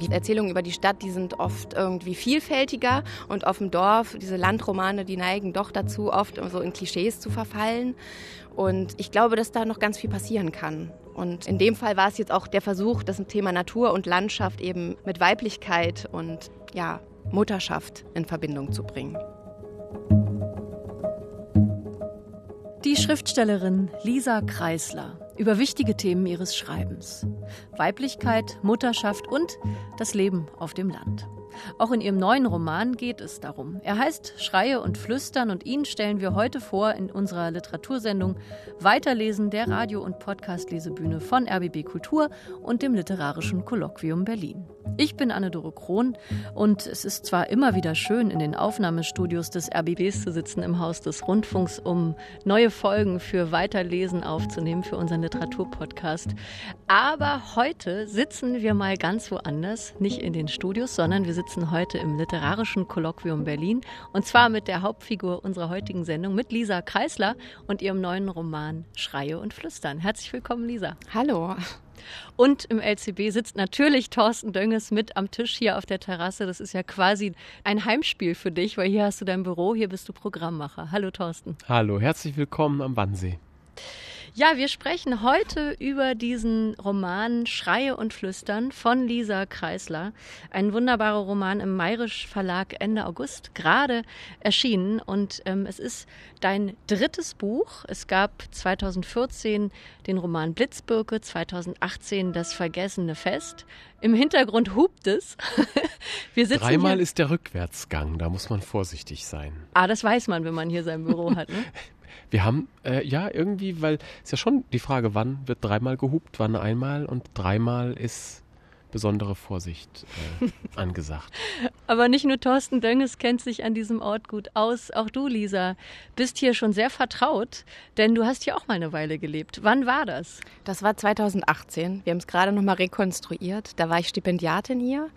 Die Erzählungen über die Stadt, die sind oft irgendwie vielfältiger und auf dem Dorf, diese Landromane, die neigen doch dazu, oft so in Klischees zu verfallen. Und ich glaube, dass da noch ganz viel passieren kann. Und in dem Fall war es jetzt auch der Versuch, das Thema Natur und Landschaft eben mit Weiblichkeit und ja, Mutterschaft in Verbindung zu bringen. Die Schriftstellerin Lisa Kreisler über wichtige Themen ihres Schreibens. Weiblichkeit, Mutterschaft und das Leben auf dem Land. Auch in ihrem neuen Roman geht es darum. Er heißt Schreie und Flüstern und ihn stellen wir heute vor in unserer Literatursendung Weiterlesen der Radio- und Podcast-Lesebühne von RBB Kultur und dem Literarischen Kolloquium Berlin. Ich bin Anne-Dore Krohn und es ist zwar immer wieder schön, in den Aufnahmestudios des RBBs zu sitzen im Haus des Rundfunks, um neue Folgen für Weiterlesen aufzunehmen für unseren Literaturpodcast. Aber heute sitzen wir mal ganz woanders, nicht in den Studios, sondern wir sitzen heute im Literarischen Kolloquium Berlin und zwar mit der Hauptfigur unserer heutigen Sendung, mit Lisa Kreisler und ihrem neuen Roman Schreie und Flüstern. Herzlich willkommen, Lisa. Hallo. Und im LCB sitzt natürlich Thorsten Dönges mit am Tisch hier auf der Terrasse. Das ist ja quasi ein Heimspiel für dich, weil hier hast du dein Büro, hier bist du Programmmacher. Hallo Thorsten. Hallo, herzlich willkommen am Wannsee. Ja, wir sprechen heute über diesen Roman Schreie und Flüstern von Lisa Kreisler. Ein wunderbarer Roman im Mayrisch Verlag Ende August gerade erschienen. Und ähm, es ist dein drittes Buch. Es gab 2014 den Roman Blitzbirke, 2018 Das Vergessene Fest. Im Hintergrund hupt es. Wir sitzen Dreimal hier. ist der Rückwärtsgang, da muss man vorsichtig sein. Ah, das weiß man, wenn man hier sein Büro hat. Ne? Wir haben äh, ja irgendwie, weil es ja schon die Frage, wann wird dreimal gehupt, wann einmal und dreimal ist besondere Vorsicht äh, angesagt. Aber nicht nur Thorsten Dönges kennt sich an diesem Ort gut aus, auch du, Lisa, bist hier schon sehr vertraut, denn du hast hier auch mal eine Weile gelebt. Wann war das? Das war 2018. Wir haben es gerade noch mal rekonstruiert. Da war ich Stipendiatin hier.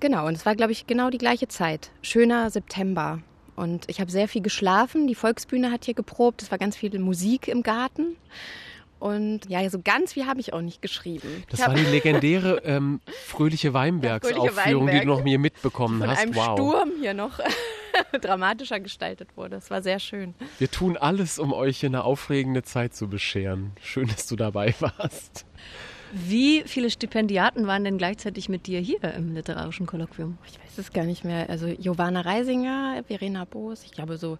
Genau, und es war, glaube ich, genau die gleiche Zeit. Schöner September. Und ich habe sehr viel geschlafen. Die Volksbühne hat hier geprobt. Es war ganz viel Musik im Garten. Und ja, so ganz viel habe ich auch nicht geschrieben. Das war die legendäre ähm, Fröhliche Weinbergs-Aufführung, die du noch mir mitbekommen Von hast. Einem wow. Sturm hier noch dramatischer gestaltet wurde. Das war sehr schön. Wir tun alles, um euch eine aufregende Zeit zu bescheren. Schön, dass du dabei warst. Wie viele Stipendiaten waren denn gleichzeitig mit dir hier im literarischen Kolloquium? Ich weiß es gar nicht mehr. Also Giovanna Reisinger, Verena Boos, ich glaube so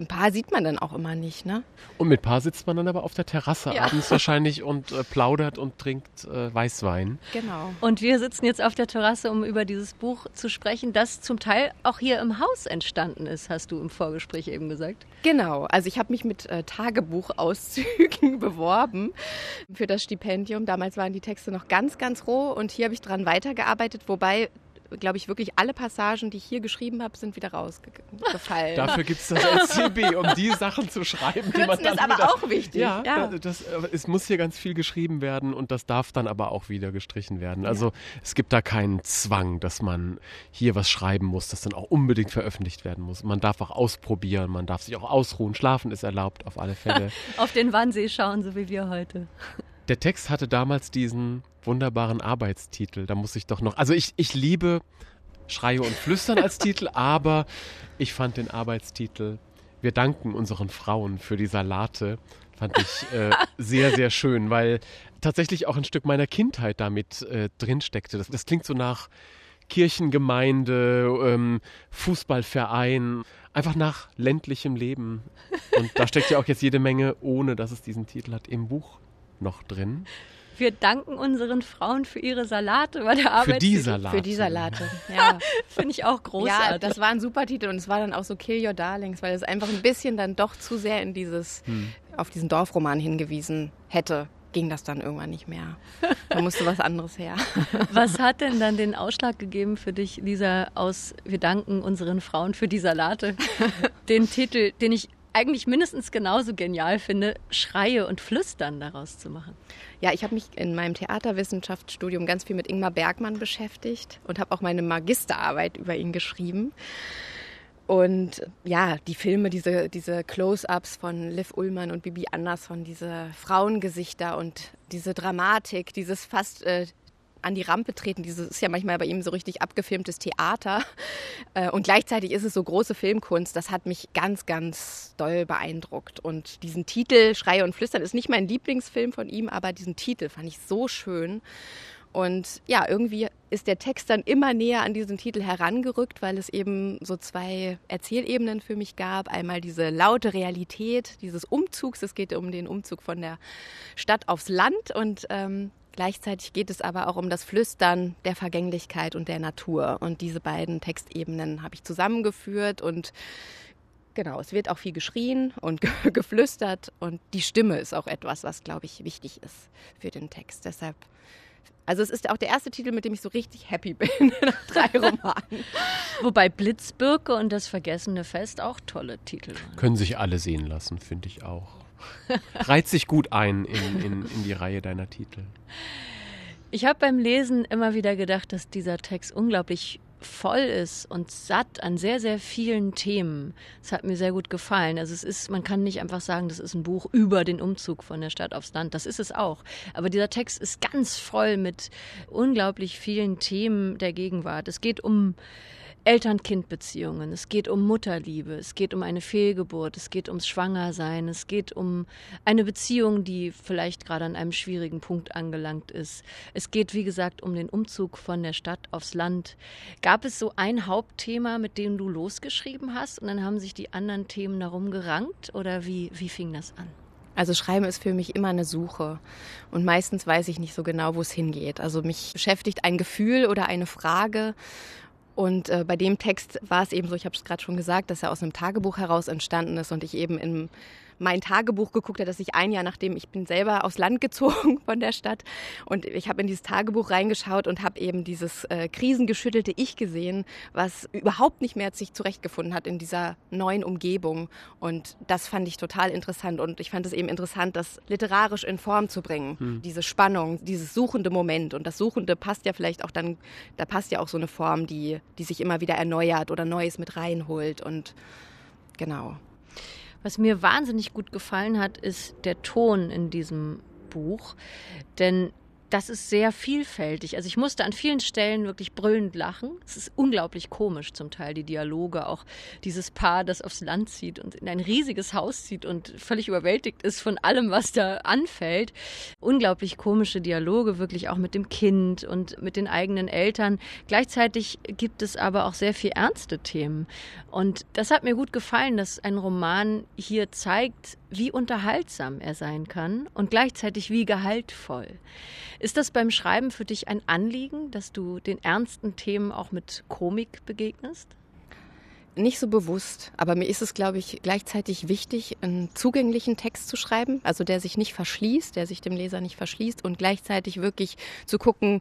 ein paar sieht man dann auch immer nicht, ne? Und mit Paar sitzt man dann aber auf der Terrasse ja. abends wahrscheinlich und äh, plaudert und trinkt äh, Weißwein. Genau. Und wir sitzen jetzt auf der Terrasse, um über dieses Buch zu sprechen, das zum Teil auch hier im Haus entstanden ist, hast du im Vorgespräch eben gesagt. Genau. Also ich habe mich mit äh, Tagebuchauszügen beworben für das Stipendium. Damals waren die Texte noch ganz, ganz roh und hier habe ich dran weitergearbeitet, wobei glaube ich, wirklich alle Passagen, die ich hier geschrieben habe, sind wieder rausgefallen. Dafür gibt es das SCB, um die Sachen zu schreiben, die man dann ist aber wieder, auch wichtig. Ja, ja. Das, es muss hier ganz viel geschrieben werden und das darf dann aber auch wieder gestrichen werden. Also ja. es gibt da keinen Zwang, dass man hier was schreiben muss, das dann auch unbedingt veröffentlicht werden muss. Man darf auch ausprobieren, man darf sich auch ausruhen. Schlafen ist erlaubt auf alle Fälle. auf den Wannsee schauen, so wie wir heute. Der Text hatte damals diesen wunderbaren Arbeitstitel. Da muss ich doch noch. Also ich, ich liebe Schreie und Flüstern als Titel, aber ich fand den Arbeitstitel Wir danken unseren Frauen für die Salate. Fand ich äh, sehr, sehr schön, weil tatsächlich auch ein Stück meiner Kindheit damit äh, drinsteckte. Das, das klingt so nach Kirchengemeinde, ähm, Fußballverein, einfach nach ländlichem Leben. Und da steckt ja auch jetzt jede Menge, ohne dass es diesen Titel hat, im Buch noch drin. Wir danken unseren Frauen für ihre Salate bei der Arbeit. Für die Salate. Für die Salate, ja. Finde ich auch großartig. Ja, das war ein super Titel und es war dann auch so Kill Your Darlings, weil es einfach ein bisschen dann doch zu sehr in dieses, hm. auf diesen Dorfroman hingewiesen hätte ging das dann irgendwann nicht mehr. Da musste was anderes her. Was hat denn dann den Ausschlag gegeben für dich, Lisa, aus Wir danken unseren Frauen für die Salate? Den Titel, den ich eigentlich mindestens genauso genial finde, Schreie und Flüstern daraus zu machen. Ja, ich habe mich in meinem Theaterwissenschaftsstudium ganz viel mit Ingmar Bergmann beschäftigt und habe auch meine Magisterarbeit über ihn geschrieben. Und ja, die Filme, diese, diese Close-ups von Liv Ullmann und Bibi Andersson, diese Frauengesichter und diese Dramatik, dieses fast äh, an die Rampe treten. Dieses ist ja manchmal bei ihm so richtig abgefilmtes Theater. Äh, und gleichzeitig ist es so große Filmkunst. Das hat mich ganz, ganz doll beeindruckt. Und diesen Titel, Schreie und Flüstern, ist nicht mein Lieblingsfilm von ihm, aber diesen Titel fand ich so schön. Und ja, irgendwie ist der Text dann immer näher an diesen Titel herangerückt, weil es eben so zwei Erzählebenen für mich gab. Einmal diese laute Realität dieses Umzugs. Es geht um den Umzug von der Stadt aufs Land und ähm, Gleichzeitig geht es aber auch um das Flüstern der Vergänglichkeit und der Natur. Und diese beiden Textebenen habe ich zusammengeführt und genau, es wird auch viel geschrien und geflüstert und die Stimme ist auch etwas, was, glaube ich, wichtig ist für den Text. Deshalb, also es ist auch der erste Titel, mit dem ich so richtig happy bin nach drei Romanen. Wobei Blitzbirke und das Vergessene Fest auch tolle Titel waren. Können sich alle sehen lassen, finde ich auch. Reiht sich gut ein in, in, in die Reihe deiner Titel. Ich habe beim Lesen immer wieder gedacht, dass dieser Text unglaublich voll ist und satt an sehr, sehr vielen Themen. Das hat mir sehr gut gefallen. Also es ist, man kann nicht einfach sagen, das ist ein Buch über den Umzug von der Stadt aufs Land. Das ist es auch. Aber dieser Text ist ganz voll mit unglaublich vielen Themen der Gegenwart. Es geht um Eltern-Kind-Beziehungen, es geht um Mutterliebe, es geht um eine Fehlgeburt, es geht ums Schwangersein, es geht um eine Beziehung, die vielleicht gerade an einem schwierigen Punkt angelangt ist. Es geht, wie gesagt, um den Umzug von der Stadt aufs Land. Gab es so ein Hauptthema, mit dem du losgeschrieben hast und dann haben sich die anderen Themen darum gerankt oder wie, wie fing das an? Also Schreiben ist für mich immer eine Suche und meistens weiß ich nicht so genau, wo es hingeht. Also mich beschäftigt ein Gefühl oder eine Frage und äh, bei dem Text war es eben so, ich habe es gerade schon gesagt, dass er aus einem Tagebuch heraus entstanden ist und ich eben im mein Tagebuch geguckt habe, dass ich ein Jahr nachdem ich bin selber aufs Land gezogen von der Stadt und ich habe in dieses Tagebuch reingeschaut und habe eben dieses äh, krisengeschüttelte Ich gesehen, was überhaupt nicht mehr sich zurechtgefunden hat in dieser neuen Umgebung und das fand ich total interessant und ich fand es eben interessant, das literarisch in Form zu bringen, hm. diese Spannung, dieses suchende Moment und das Suchende passt ja vielleicht auch dann, da passt ja auch so eine Form, die, die sich immer wieder erneuert oder Neues mit reinholt und genau. Was mir wahnsinnig gut gefallen hat, ist der Ton in diesem Buch. Denn das ist sehr vielfältig. Also ich musste an vielen Stellen wirklich brüllend lachen. Es ist unglaublich komisch zum Teil, die Dialoge. Auch dieses Paar, das aufs Land zieht und in ein riesiges Haus zieht und völlig überwältigt ist von allem, was da anfällt. Unglaublich komische Dialoge, wirklich auch mit dem Kind und mit den eigenen Eltern. Gleichzeitig gibt es aber auch sehr viel ernste Themen. Und das hat mir gut gefallen, dass ein Roman hier zeigt, wie unterhaltsam er sein kann und gleichzeitig wie gehaltvoll. Ist das beim Schreiben für dich ein Anliegen, dass du den ernsten Themen auch mit Komik begegnest? Nicht so bewusst, aber mir ist es, glaube ich, gleichzeitig wichtig, einen zugänglichen Text zu schreiben, also der sich nicht verschließt, der sich dem Leser nicht verschließt und gleichzeitig wirklich zu gucken,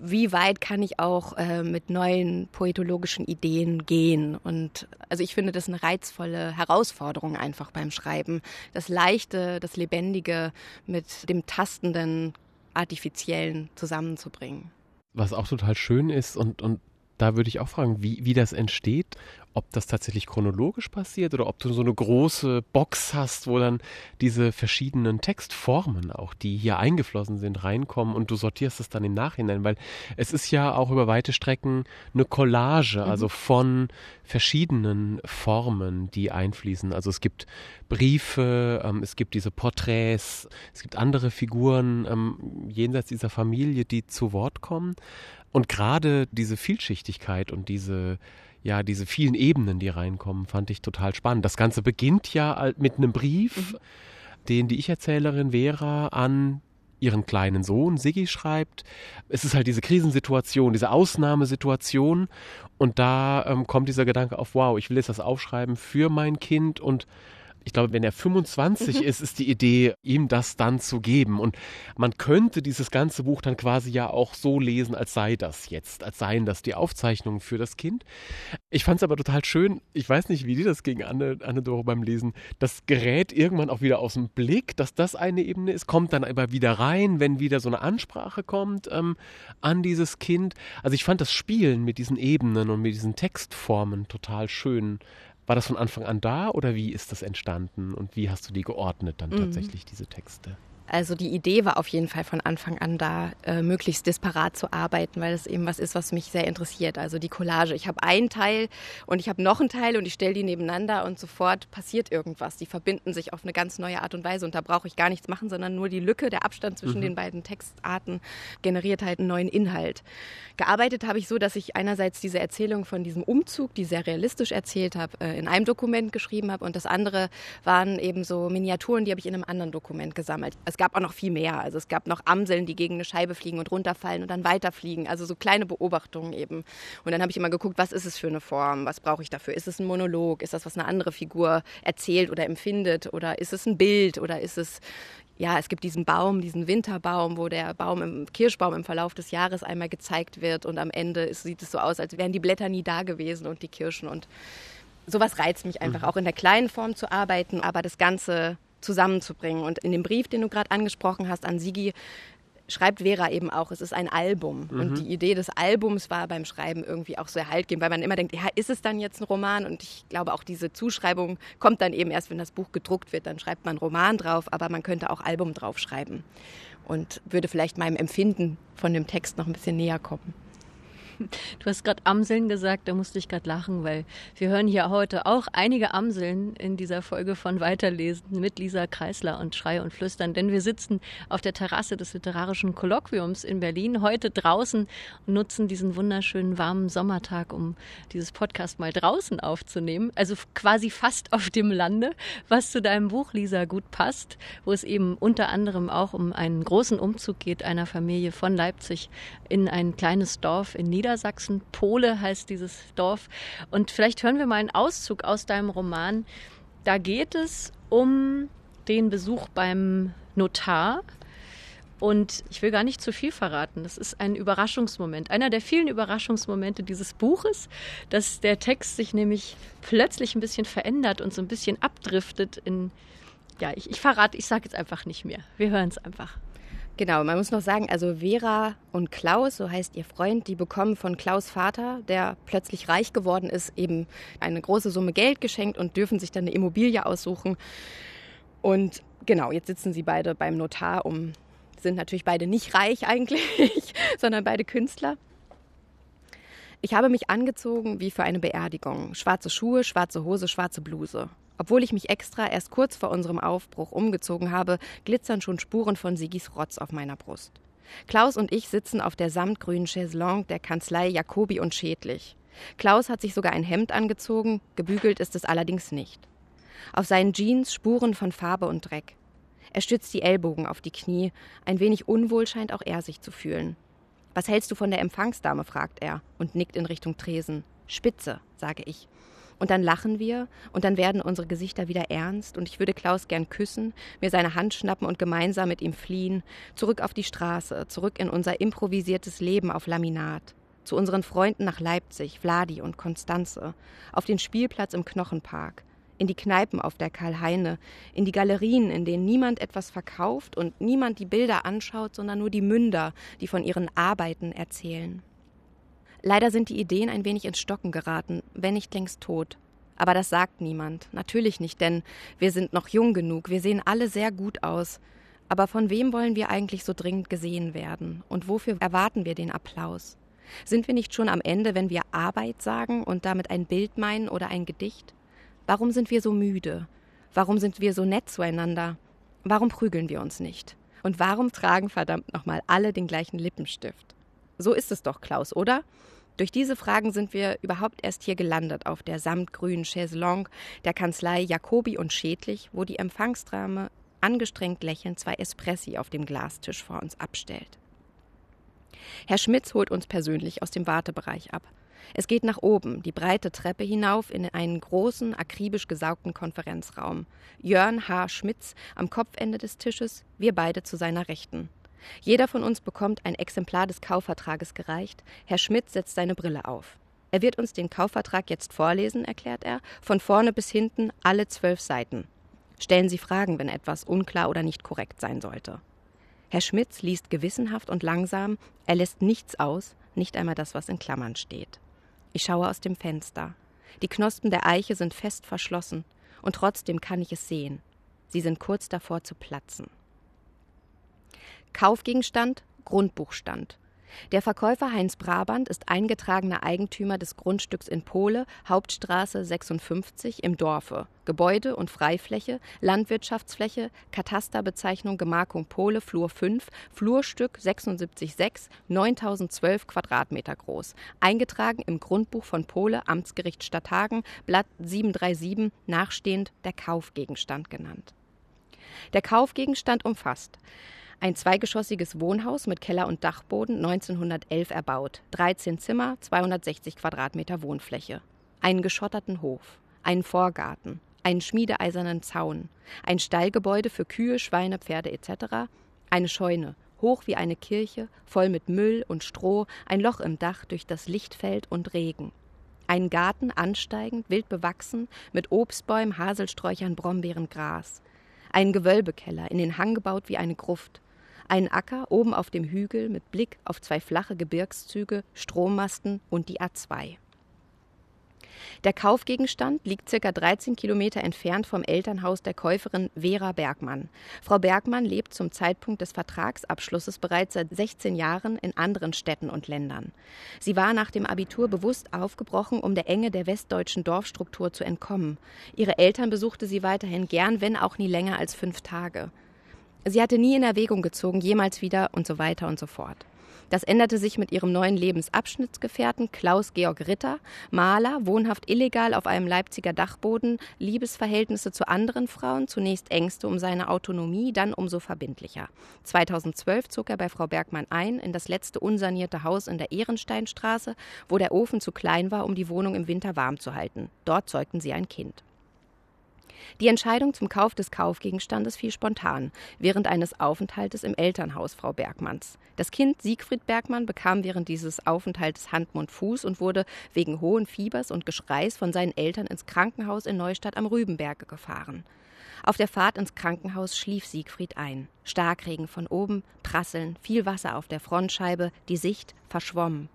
wie weit kann ich auch äh, mit neuen poetologischen Ideen gehen. Und also ich finde das eine reizvolle Herausforderung einfach beim Schreiben. Das Leichte, das Lebendige mit dem Tastenden, Artifiziellen zusammenzubringen. Was auch total schön ist und, und da würde ich auch fragen, wie, wie das entsteht ob das tatsächlich chronologisch passiert oder ob du so eine große Box hast, wo dann diese verschiedenen Textformen, auch die hier eingeflossen sind, reinkommen und du sortierst es dann im Nachhinein, weil es ist ja auch über weite Strecken eine Collage, mhm. also von verschiedenen Formen, die einfließen. Also es gibt Briefe, ähm, es gibt diese Porträts, es gibt andere Figuren ähm, jenseits dieser Familie, die zu Wort kommen. Und gerade diese Vielschichtigkeit und diese ja, diese vielen Ebenen, die reinkommen, fand ich total spannend. Das Ganze beginnt ja mit einem Brief, mhm. den die Ich-Erzählerin Vera an ihren kleinen Sohn Siggi schreibt. Es ist halt diese Krisensituation, diese Ausnahmesituation und da ähm, kommt dieser Gedanke auf, wow, ich will jetzt das aufschreiben für mein Kind und ich glaube, wenn er 25 mhm. ist, ist die Idee, ihm das dann zu geben. Und man könnte dieses ganze Buch dann quasi ja auch so lesen, als sei das jetzt, als seien das die Aufzeichnungen für das Kind. Ich fand es aber total schön, ich weiß nicht, wie dir das ging, Anne, Anne Doro beim Lesen, das gerät irgendwann auch wieder aus dem Blick, dass das eine Ebene ist, kommt dann aber wieder rein, wenn wieder so eine Ansprache kommt ähm, an dieses Kind. Also ich fand das Spielen mit diesen Ebenen und mit diesen Textformen total schön. War das von Anfang an da oder wie ist das entstanden und wie hast du die geordnet dann mhm. tatsächlich, diese Texte? Also die Idee war auf jeden Fall von Anfang an da, äh, möglichst disparat zu arbeiten, weil es eben was ist, was mich sehr interessiert. Also die Collage. Ich habe einen Teil und ich habe noch einen Teil und ich stelle die nebeneinander und sofort passiert irgendwas. Die verbinden sich auf eine ganz neue Art und Weise und da brauche ich gar nichts machen, sondern nur die Lücke, der Abstand zwischen mhm. den beiden Textarten generiert halt einen neuen Inhalt. Gearbeitet habe ich so, dass ich einerseits diese Erzählung von diesem Umzug, die sehr realistisch erzählt habe, äh, in einem Dokument geschrieben habe und das andere waren eben so Miniaturen, die habe ich in einem anderen Dokument gesammelt. Es es gab auch noch viel mehr. Also es gab noch Amseln, die gegen eine Scheibe fliegen und runterfallen und dann weiterfliegen. Also so kleine Beobachtungen eben. Und dann habe ich immer geguckt, was ist es für eine Form? Was brauche ich dafür? Ist es ein Monolog? Ist das, was eine andere Figur erzählt oder empfindet? Oder ist es ein Bild? Oder ist es ja, es gibt diesen Baum, diesen Winterbaum, wo der Baum im Kirschbaum im Verlauf des Jahres einmal gezeigt wird und am Ende sieht es so aus, als wären die Blätter nie da gewesen und die Kirschen und sowas reizt mich einfach mhm. auch in der kleinen Form zu arbeiten, aber das Ganze zusammenzubringen. Und in dem Brief, den du gerade angesprochen hast an Sigi, schreibt Vera eben auch, es ist ein Album. Mhm. Und die Idee des Albums war beim Schreiben irgendwie auch so erhaltgeben, weil man immer denkt, ja, ist es dann jetzt ein Roman? Und ich glaube, auch diese Zuschreibung kommt dann eben erst, wenn das Buch gedruckt wird. Dann schreibt man Roman drauf, aber man könnte auch Album draufschreiben und würde vielleicht meinem Empfinden von dem Text noch ein bisschen näher kommen. Du hast gerade Amseln gesagt, da musste ich gerade lachen, weil wir hören hier heute auch einige Amseln in dieser Folge von Weiterlesen mit Lisa Kreisler und Schrei und Flüstern, denn wir sitzen auf der Terrasse des Literarischen Kolloquiums in Berlin, heute draußen und nutzen diesen wunderschönen warmen Sommertag, um dieses Podcast mal draußen aufzunehmen, also quasi fast auf dem Lande, was zu deinem Buch, Lisa, gut passt, wo es eben unter anderem auch um einen großen Umzug geht einer Familie von Leipzig in ein kleines Dorf in Niedersachsen Niedersachsen. Pole heißt dieses Dorf. Und vielleicht hören wir mal einen Auszug aus deinem Roman. Da geht es um den Besuch beim Notar. Und ich will gar nicht zu viel verraten. Das ist ein Überraschungsmoment. Einer der vielen Überraschungsmomente dieses Buches, dass der Text sich nämlich plötzlich ein bisschen verändert und so ein bisschen abdriftet in, ja, ich, ich verrate, ich sage jetzt einfach nicht mehr. Wir hören es einfach. Genau, man muss noch sagen, also Vera und Klaus, so heißt ihr Freund, die bekommen von Klaus Vater, der plötzlich reich geworden ist, eben eine große Summe Geld geschenkt und dürfen sich dann eine Immobilie aussuchen. Und genau, jetzt sitzen sie beide beim Notar um, sind natürlich beide nicht reich eigentlich, sondern beide Künstler. Ich habe mich angezogen wie für eine Beerdigung. Schwarze Schuhe, schwarze Hose, schwarze Bluse. Obwohl ich mich extra erst kurz vor unserem Aufbruch umgezogen habe, glitzern schon Spuren von Sigis Rotz auf meiner Brust. Klaus und ich sitzen auf der samtgrünen Chaiselongue der Kanzlei Jacobi und Schädlich. Klaus hat sich sogar ein Hemd angezogen, gebügelt ist es allerdings nicht. Auf seinen Jeans Spuren von Farbe und Dreck. Er stützt die Ellbogen auf die Knie, ein wenig unwohl scheint auch er sich zu fühlen. Was hältst du von der Empfangsdame? fragt er und nickt in Richtung Tresen. Spitze, sage ich. Und dann lachen wir und dann werden unsere Gesichter wieder ernst und ich würde Klaus gern küssen, mir seine Hand schnappen und gemeinsam mit ihm fliehen, zurück auf die Straße, zurück in unser improvisiertes Leben auf Laminat, zu unseren Freunden nach Leipzig, Vladi und Konstanze, auf den Spielplatz im Knochenpark, in die Kneipen auf der Karl-Heine, in die Galerien, in denen niemand etwas verkauft und niemand die Bilder anschaut, sondern nur die Münder, die von ihren Arbeiten erzählen. Leider sind die Ideen ein wenig ins Stocken geraten, wenn nicht längst tot. Aber das sagt niemand. Natürlich nicht, denn wir sind noch jung genug, wir sehen alle sehr gut aus. Aber von wem wollen wir eigentlich so dringend gesehen werden? Und wofür erwarten wir den Applaus? Sind wir nicht schon am Ende, wenn wir Arbeit sagen und damit ein Bild meinen oder ein Gedicht? Warum sind wir so müde? Warum sind wir so nett zueinander? Warum prügeln wir uns nicht? Und warum tragen verdammt nochmal alle den gleichen Lippenstift? So ist es doch, Klaus, oder? Durch diese Fragen sind wir überhaupt erst hier gelandet auf der samtgrünen Chaiselongue der Kanzlei Jacobi und Schädlich, wo die Empfangsdame angestrengt lächelnd zwei Espressi auf dem Glastisch vor uns abstellt. Herr Schmitz holt uns persönlich aus dem Wartebereich ab. Es geht nach oben, die breite Treppe hinauf in einen großen, akribisch gesaugten Konferenzraum. Jörn H. Schmitz am Kopfende des Tisches, wir beide zu seiner Rechten. Jeder von uns bekommt ein Exemplar des Kaufvertrages gereicht. Herr Schmitz setzt seine Brille auf. Er wird uns den Kaufvertrag jetzt vorlesen, erklärt er, von vorne bis hinten alle zwölf Seiten. Stellen Sie Fragen, wenn etwas unklar oder nicht korrekt sein sollte. Herr Schmitz liest gewissenhaft und langsam, er lässt nichts aus, nicht einmal das, was in Klammern steht. Ich schaue aus dem Fenster. Die Knospen der Eiche sind fest verschlossen, und trotzdem kann ich es sehen. Sie sind kurz davor zu platzen. Kaufgegenstand Grundbuchstand. Der Verkäufer Heinz Brabant ist eingetragener Eigentümer des Grundstücks in Pole, Hauptstraße 56 im Dorfe. Gebäude und Freifläche, Landwirtschaftsfläche, Katasterbezeichnung Gemarkung Pole, Flur 5, Flurstück 76,6, 9012 Quadratmeter groß. Eingetragen im Grundbuch von Pole, Amtsgericht Stadthagen, Blatt 737, nachstehend der Kaufgegenstand genannt. Der Kaufgegenstand umfasst ein zweigeschossiges Wohnhaus mit Keller und Dachboden 1911 erbaut. 13 Zimmer, 260 Quadratmeter Wohnfläche. Einen geschotterten Hof. Einen Vorgarten. Einen schmiedeeisernen Zaun. Ein Stallgebäude für Kühe, Schweine, Pferde etc. Eine Scheune. Hoch wie eine Kirche, voll mit Müll und Stroh, ein Loch im Dach durch das Lichtfeld und Regen. Einen Garten ansteigend, wild bewachsen, mit Obstbäumen, Haselsträuchern, Brombeeren, Gras. Einen Gewölbekeller, in den Hang gebaut wie eine Gruft. Ein Acker oben auf dem Hügel mit Blick auf zwei flache Gebirgszüge, Strommasten und die A2. Der Kaufgegenstand liegt circa 13 Kilometer entfernt vom Elternhaus der Käuferin Vera Bergmann. Frau Bergmann lebt zum Zeitpunkt des Vertragsabschlusses bereits seit 16 Jahren in anderen Städten und Ländern. Sie war nach dem Abitur bewusst aufgebrochen, um der Enge der westdeutschen Dorfstruktur zu entkommen. Ihre Eltern besuchte sie weiterhin gern, wenn auch nie länger als fünf Tage. Sie hatte nie in Erwägung gezogen, jemals wieder und so weiter und so fort. Das änderte sich mit ihrem neuen Lebensabschnittsgefährten Klaus Georg Ritter, Maler, wohnhaft illegal auf einem Leipziger Dachboden, Liebesverhältnisse zu anderen Frauen, zunächst Ängste um seine Autonomie, dann umso verbindlicher. 2012 zog er bei Frau Bergmann ein in das letzte unsanierte Haus in der Ehrensteinstraße, wo der Ofen zu klein war, um die Wohnung im Winter warm zu halten. Dort zeugten sie ein Kind. Die Entscheidung zum Kauf des Kaufgegenstandes fiel spontan, während eines Aufenthaltes im Elternhaus Frau Bergmanns. Das Kind Siegfried Bergmann bekam während dieses Aufenthaltes Hand, Mund, Fuß und wurde wegen hohen Fiebers und Geschreis von seinen Eltern ins Krankenhaus in Neustadt am Rübenberge gefahren. Auf der Fahrt ins Krankenhaus schlief Siegfried ein. Starkregen von oben, Prasseln, viel Wasser auf der Frontscheibe, die Sicht verschwommen.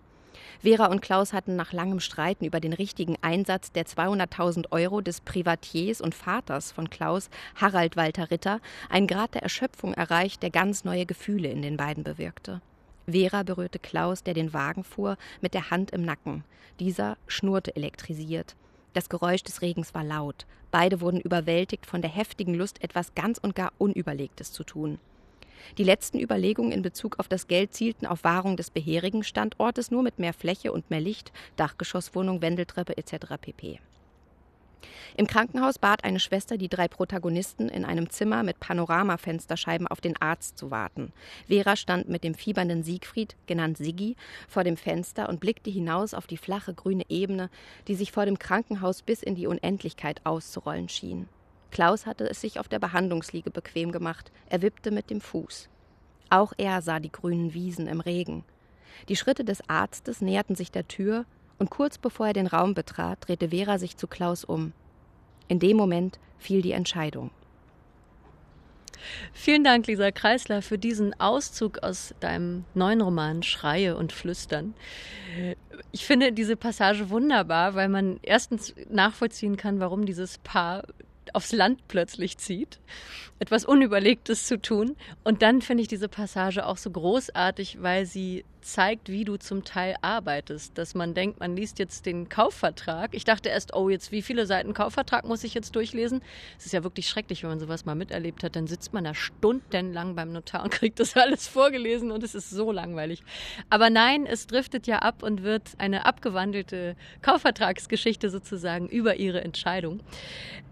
Vera und Klaus hatten nach langem Streiten über den richtigen Einsatz der 200.000 Euro des Privatiers und Vaters von Klaus, Harald Walter Ritter, einen Grad der Erschöpfung erreicht, der ganz neue Gefühle in den beiden bewirkte. Vera berührte Klaus, der den Wagen fuhr, mit der Hand im Nacken. Dieser schnurrte elektrisiert. Das Geräusch des Regens war laut. Beide wurden überwältigt von der heftigen Lust, etwas ganz und gar Unüberlegtes zu tun. Die letzten Überlegungen in Bezug auf das Geld zielten auf Wahrung des beherigen Standortes nur mit mehr Fläche und mehr Licht, Dachgeschosswohnung, Wendeltreppe etc. pp. Im Krankenhaus bat eine Schwester die drei Protagonisten in einem Zimmer mit Panoramafensterscheiben auf den Arzt zu warten. Vera stand mit dem fiebernden Siegfried, genannt Siggi, vor dem Fenster und blickte hinaus auf die flache grüne Ebene, die sich vor dem Krankenhaus bis in die Unendlichkeit auszurollen schien. Klaus hatte es sich auf der Behandlungsliege bequem gemacht. Er wippte mit dem Fuß. Auch er sah die grünen Wiesen im Regen. Die Schritte des Arztes näherten sich der Tür, und kurz bevor er den Raum betrat, drehte Vera sich zu Klaus um. In dem Moment fiel die Entscheidung. Vielen Dank, Lisa Kreisler, für diesen Auszug aus deinem neuen Roman Schreie und Flüstern. Ich finde diese Passage wunderbar, weil man erstens nachvollziehen kann, warum dieses Paar aufs Land plötzlich zieht, etwas Unüberlegtes zu tun. Und dann finde ich diese Passage auch so großartig, weil sie zeigt, wie du zum Teil arbeitest. Dass man denkt, man liest jetzt den Kaufvertrag. Ich dachte erst, oh, jetzt wie viele Seiten Kaufvertrag muss ich jetzt durchlesen? Es ist ja wirklich schrecklich, wenn man sowas mal miterlebt hat. Dann sitzt man da stundenlang beim Notar und kriegt das alles vorgelesen und es ist so langweilig. Aber nein, es driftet ja ab und wird eine abgewandelte Kaufvertragsgeschichte sozusagen über ihre Entscheidung.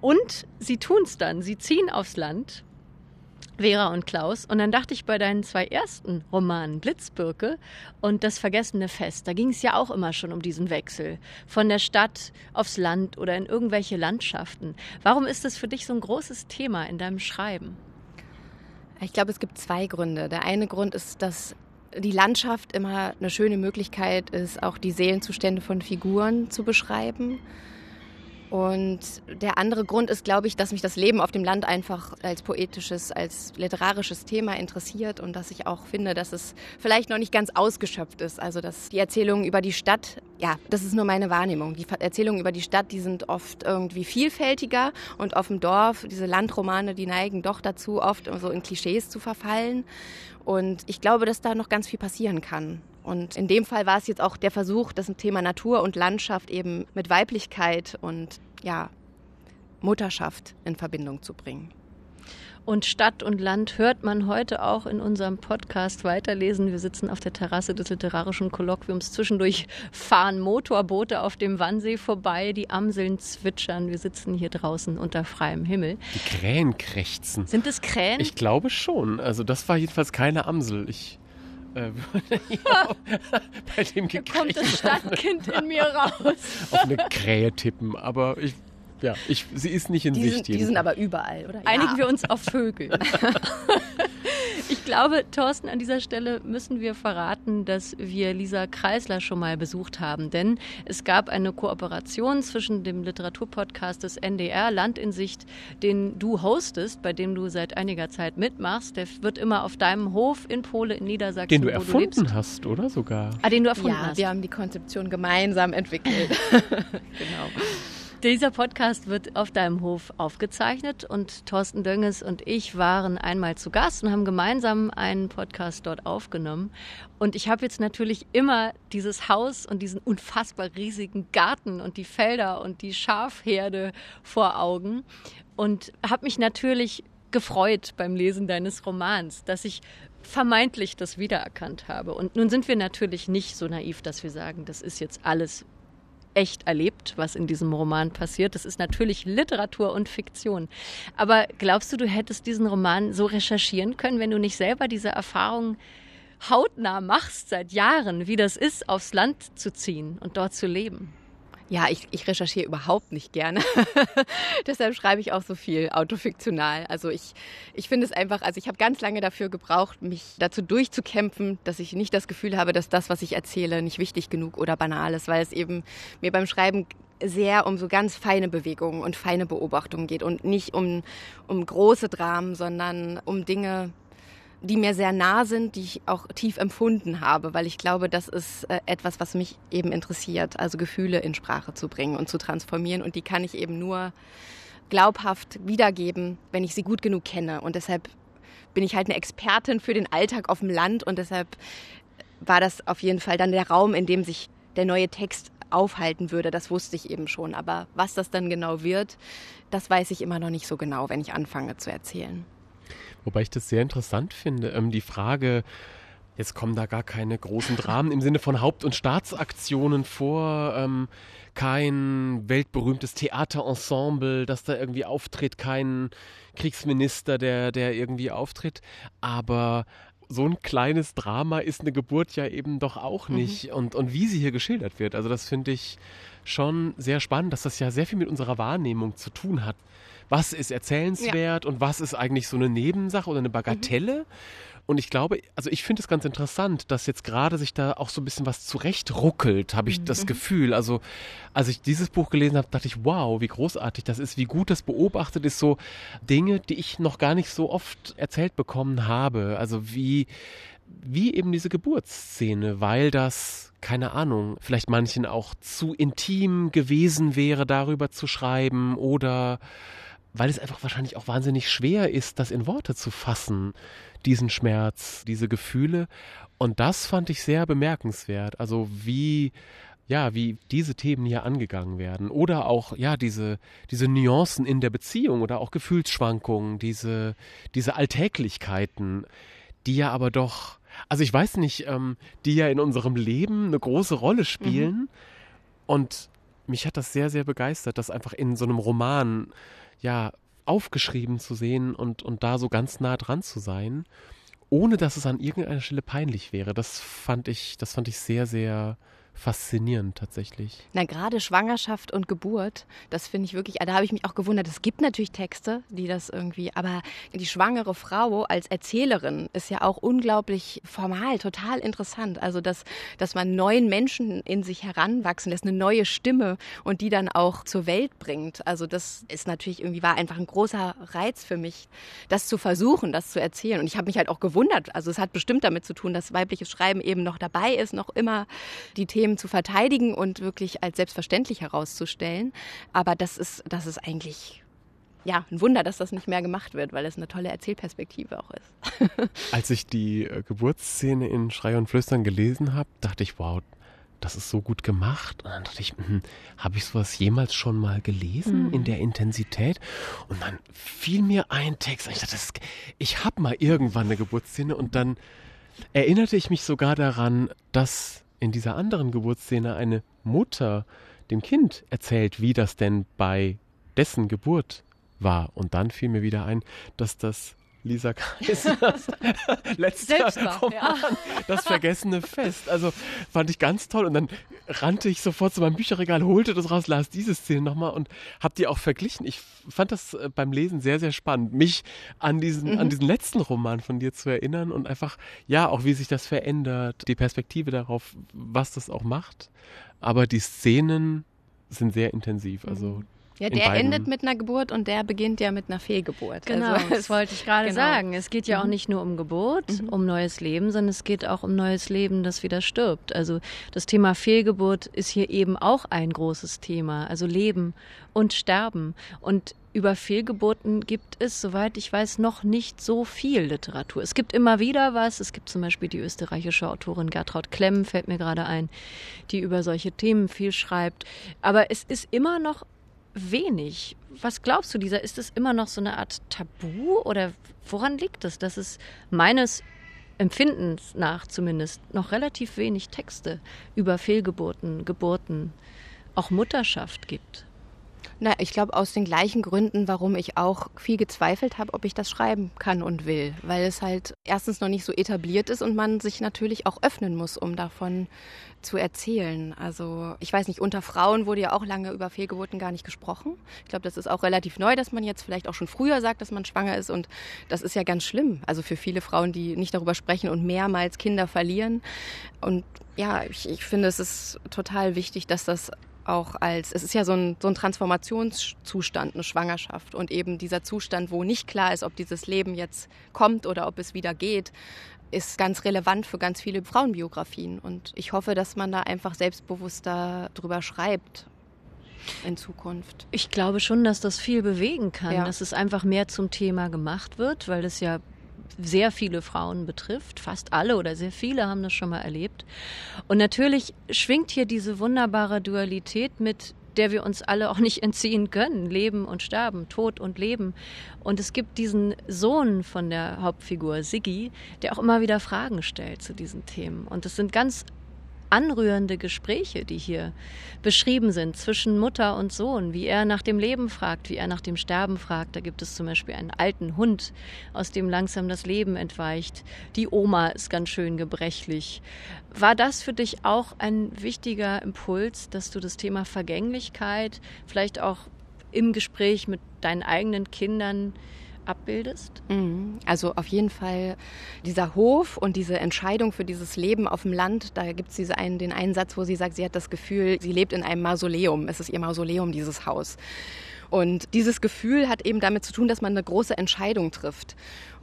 Und sie tun es dann. Sie ziehen aufs Land Vera und Klaus. Und dann dachte ich bei deinen zwei ersten Romanen, Blitzbirke und Das vergessene Fest, da ging es ja auch immer schon um diesen Wechsel von der Stadt aufs Land oder in irgendwelche Landschaften. Warum ist das für dich so ein großes Thema in deinem Schreiben? Ich glaube, es gibt zwei Gründe. Der eine Grund ist, dass die Landschaft immer eine schöne Möglichkeit ist, auch die Seelenzustände von Figuren zu beschreiben. Und der andere Grund ist, glaube ich, dass mich das Leben auf dem Land einfach als poetisches, als literarisches Thema interessiert und dass ich auch finde, dass es vielleicht noch nicht ganz ausgeschöpft ist. Also dass die Erzählungen über die Stadt, ja, das ist nur meine Wahrnehmung. Die Erzählungen über die Stadt, die sind oft irgendwie vielfältiger und auf dem Dorf, diese Landromane, die neigen doch dazu, oft so in Klischees zu verfallen. Und ich glaube, dass da noch ganz viel passieren kann. Und in dem Fall war es jetzt auch der Versuch, das Thema Natur und Landschaft eben mit Weiblichkeit und ja, Mutterschaft in Verbindung zu bringen. Und Stadt und Land hört man heute auch in unserem Podcast weiterlesen. Wir sitzen auf der Terrasse des literarischen Kolloquiums. Zwischendurch fahren Motorboote auf dem Wannsee vorbei. Die Amseln zwitschern. Wir sitzen hier draußen unter freiem Himmel. Die Krähen krächzen. Sind es Krähen? Ich glaube schon. Also das war jedenfalls keine Amsel. Ich äh, ja, bei dem da kommt das Stadtkind in mir raus. auf eine Krähe tippen, aber ich, ja, ich, sie ist nicht in die Sicht. Sind, die sind aber überall, oder? Einigen ja. wir uns auf Vögel. Ich glaube, Thorsten, an dieser Stelle müssen wir verraten, dass wir Lisa Kreisler schon mal besucht haben. Denn es gab eine Kooperation zwischen dem Literaturpodcast des NDR Land in Sicht, den du hostest, bei dem du seit einiger Zeit mitmachst. Der wird immer auf deinem Hof in Pole in Niedersachsen. Den du erfunden du hast, oder sogar? Ah, den du erfunden ja, hast. Wir haben die Konzeption gemeinsam entwickelt. genau. Dieser Podcast wird auf deinem Hof aufgezeichnet und Thorsten Dönges und ich waren einmal zu Gast und haben gemeinsam einen Podcast dort aufgenommen. Und ich habe jetzt natürlich immer dieses Haus und diesen unfassbar riesigen Garten und die Felder und die Schafherde vor Augen und habe mich natürlich gefreut beim Lesen deines Romans, dass ich vermeintlich das wiedererkannt habe. Und nun sind wir natürlich nicht so naiv, dass wir sagen, das ist jetzt alles echt erlebt, was in diesem Roman passiert. Das ist natürlich Literatur und Fiktion. Aber glaubst du, du hättest diesen Roman so recherchieren können, wenn du nicht selber diese Erfahrung hautnah machst seit Jahren, wie das ist, aufs Land zu ziehen und dort zu leben? Ja, ich, ich recherchiere überhaupt nicht gerne. Deshalb schreibe ich auch so viel autofiktional. Also ich, ich finde es einfach, also ich habe ganz lange dafür gebraucht, mich dazu durchzukämpfen, dass ich nicht das Gefühl habe, dass das, was ich erzähle, nicht wichtig genug oder banal ist, weil es eben mir beim Schreiben sehr um so ganz feine Bewegungen und feine Beobachtungen geht und nicht um, um große Dramen, sondern um Dinge, die mir sehr nah sind, die ich auch tief empfunden habe, weil ich glaube, das ist äh, etwas, was mich eben interessiert, also Gefühle in Sprache zu bringen und zu transformieren. Und die kann ich eben nur glaubhaft wiedergeben, wenn ich sie gut genug kenne. Und deshalb bin ich halt eine Expertin für den Alltag auf dem Land und deshalb war das auf jeden Fall dann der Raum, in dem sich der neue Text aufhalten würde. Das wusste ich eben schon. Aber was das dann genau wird, das weiß ich immer noch nicht so genau, wenn ich anfange zu erzählen. Wobei ich das sehr interessant finde. Ähm, die Frage, jetzt kommen da gar keine großen Dramen im Sinne von Haupt- und Staatsaktionen vor. Ähm, kein weltberühmtes Theaterensemble, das da irgendwie auftritt, kein Kriegsminister, der, der irgendwie auftritt. Aber so ein kleines Drama ist eine Geburt ja eben doch auch mhm. nicht. Mhm. Und, und wie sie hier geschildert wird, also das finde ich schon sehr spannend, dass das ja sehr viel mit unserer Wahrnehmung zu tun hat was ist erzählenswert ja. und was ist eigentlich so eine Nebensache oder eine Bagatelle. Mhm. Und ich glaube, also ich finde es ganz interessant, dass jetzt gerade sich da auch so ein bisschen was zurechtruckelt, habe ich mhm. das Gefühl. Also als ich dieses Buch gelesen habe, dachte ich, wow, wie großartig das ist, wie gut das beobachtet ist, so Dinge, die ich noch gar nicht so oft erzählt bekommen habe. Also wie, wie eben diese Geburtsszene, weil das, keine Ahnung, vielleicht manchen auch zu intim gewesen wäre, darüber zu schreiben oder weil es einfach wahrscheinlich auch wahnsinnig schwer ist, das in Worte zu fassen, diesen Schmerz, diese Gefühle. Und das fand ich sehr bemerkenswert. Also wie ja, wie diese Themen hier angegangen werden. Oder auch, ja, diese, diese Nuancen in der Beziehung oder auch Gefühlsschwankungen, diese, diese Alltäglichkeiten, die ja aber doch, also ich weiß nicht, ähm, die ja in unserem Leben eine große Rolle spielen. Mhm. Und mich hat das sehr, sehr begeistert, das einfach in so einem Roman ja, aufgeschrieben zu sehen und, und da so ganz nah dran zu sein, ohne dass es an irgendeiner Stelle peinlich wäre. Das fand ich, das fand ich sehr, sehr faszinierend tatsächlich. Na, gerade Schwangerschaft und Geburt, das finde ich wirklich, da habe ich mich auch gewundert. Es gibt natürlich Texte, die das irgendwie, aber die schwangere Frau als Erzählerin ist ja auch unglaublich formal, total interessant. Also, dass, dass man neuen Menschen in sich heranwachsen lässt, eine neue Stimme und die dann auch zur Welt bringt. Also, das ist natürlich irgendwie, war einfach ein großer Reiz für mich, das zu versuchen, das zu erzählen. Und ich habe mich halt auch gewundert. Also, es hat bestimmt damit zu tun, dass weibliches Schreiben eben noch dabei ist, noch immer die Themen Themen zu verteidigen und wirklich als selbstverständlich herauszustellen. Aber das ist, das ist eigentlich ja, ein Wunder, dass das nicht mehr gemacht wird, weil es eine tolle Erzählperspektive auch ist. Als ich die äh, Geburtsszene in Schrei und Flüstern gelesen habe, dachte ich, wow, das ist so gut gemacht. Und dann dachte ich, hm, habe ich sowas jemals schon mal gelesen mhm. in der Intensität? Und dann fiel mir ein Text. Ich dachte, das, ich habe mal irgendwann eine Geburtsszene und dann erinnerte ich mich sogar daran, dass in dieser anderen Geburtsszene eine Mutter dem Kind erzählt, wie das denn bei dessen Geburt war. Und dann fiel mir wieder ein, dass das Lisa Kaislers letzter Roman, ja. das vergessene Fest. Also fand ich ganz toll und dann rannte ich sofort zu meinem Bücherregal, holte das raus, las diese Szene nochmal und habe die auch verglichen. Ich fand das äh, beim Lesen sehr, sehr spannend, mich an diesen, mhm. an diesen letzten Roman von dir zu erinnern und einfach, ja, auch wie sich das verändert, die Perspektive darauf, was das auch macht. Aber die Szenen sind sehr intensiv. Also mhm. Ja, der endet mit einer Geburt und der beginnt ja mit einer Fehlgeburt. Genau, also, das wollte ich gerade genau. sagen. Es geht ja mhm. auch nicht nur um Geburt, mhm. um neues Leben, sondern es geht auch um neues Leben, das wieder stirbt. Also das Thema Fehlgeburt ist hier eben auch ein großes Thema. Also Leben und Sterben. Und über Fehlgeburten gibt es, soweit ich weiß, noch nicht so viel Literatur. Es gibt immer wieder was. Es gibt zum Beispiel die österreichische Autorin Gertraud Klemm, fällt mir gerade ein, die über solche Themen viel schreibt. Aber es ist immer noch wenig. Was glaubst du, dieser? Ist es immer noch so eine Art Tabu oder woran liegt es, dass es meines Empfindens nach zumindest noch relativ wenig Texte über Fehlgeburten, Geburten, auch Mutterschaft gibt? Na, ich glaube aus den gleichen Gründen, warum ich auch viel gezweifelt habe, ob ich das schreiben kann und will, weil es halt erstens noch nicht so etabliert ist und man sich natürlich auch öffnen muss, um davon zu erzählen. Also ich weiß nicht, unter Frauen wurde ja auch lange über Fehlgeburten gar nicht gesprochen. Ich glaube, das ist auch relativ neu, dass man jetzt vielleicht auch schon früher sagt, dass man schwanger ist und das ist ja ganz schlimm. Also für viele Frauen, die nicht darüber sprechen und mehrmals Kinder verlieren. Und ja, ich, ich finde, es ist total wichtig, dass das auch als, es ist ja so ein, so ein Transformationszustand, eine Schwangerschaft und eben dieser Zustand, wo nicht klar ist, ob dieses Leben jetzt kommt oder ob es wieder geht, ist ganz relevant für ganz viele Frauenbiografien. Und ich hoffe, dass man da einfach selbstbewusster drüber schreibt in Zukunft. Ich glaube schon, dass das viel bewegen kann, ja. dass es einfach mehr zum Thema gemacht wird, weil das ja sehr viele Frauen betrifft. Fast alle oder sehr viele haben das schon mal erlebt. Und natürlich schwingt hier diese wunderbare Dualität mit, der wir uns alle auch nicht entziehen können. Leben und Sterben, Tod und Leben. Und es gibt diesen Sohn von der Hauptfigur, Siggi, der auch immer wieder Fragen stellt zu diesen Themen. Und es sind ganz anrührende Gespräche, die hier beschrieben sind zwischen Mutter und Sohn, wie er nach dem Leben fragt, wie er nach dem Sterben fragt. Da gibt es zum Beispiel einen alten Hund, aus dem langsam das Leben entweicht. Die Oma ist ganz schön gebrechlich. War das für dich auch ein wichtiger Impuls, dass du das Thema Vergänglichkeit vielleicht auch im Gespräch mit deinen eigenen Kindern abbildest? Mhm. Also auf jeden Fall dieser Hof und diese Entscheidung für dieses Leben auf dem Land, da gibt es einen, den einen Satz, wo sie sagt, sie hat das Gefühl, sie lebt in einem Mausoleum. Es ist ihr Mausoleum, dieses Haus. Und dieses Gefühl hat eben damit zu tun, dass man eine große Entscheidung trifft.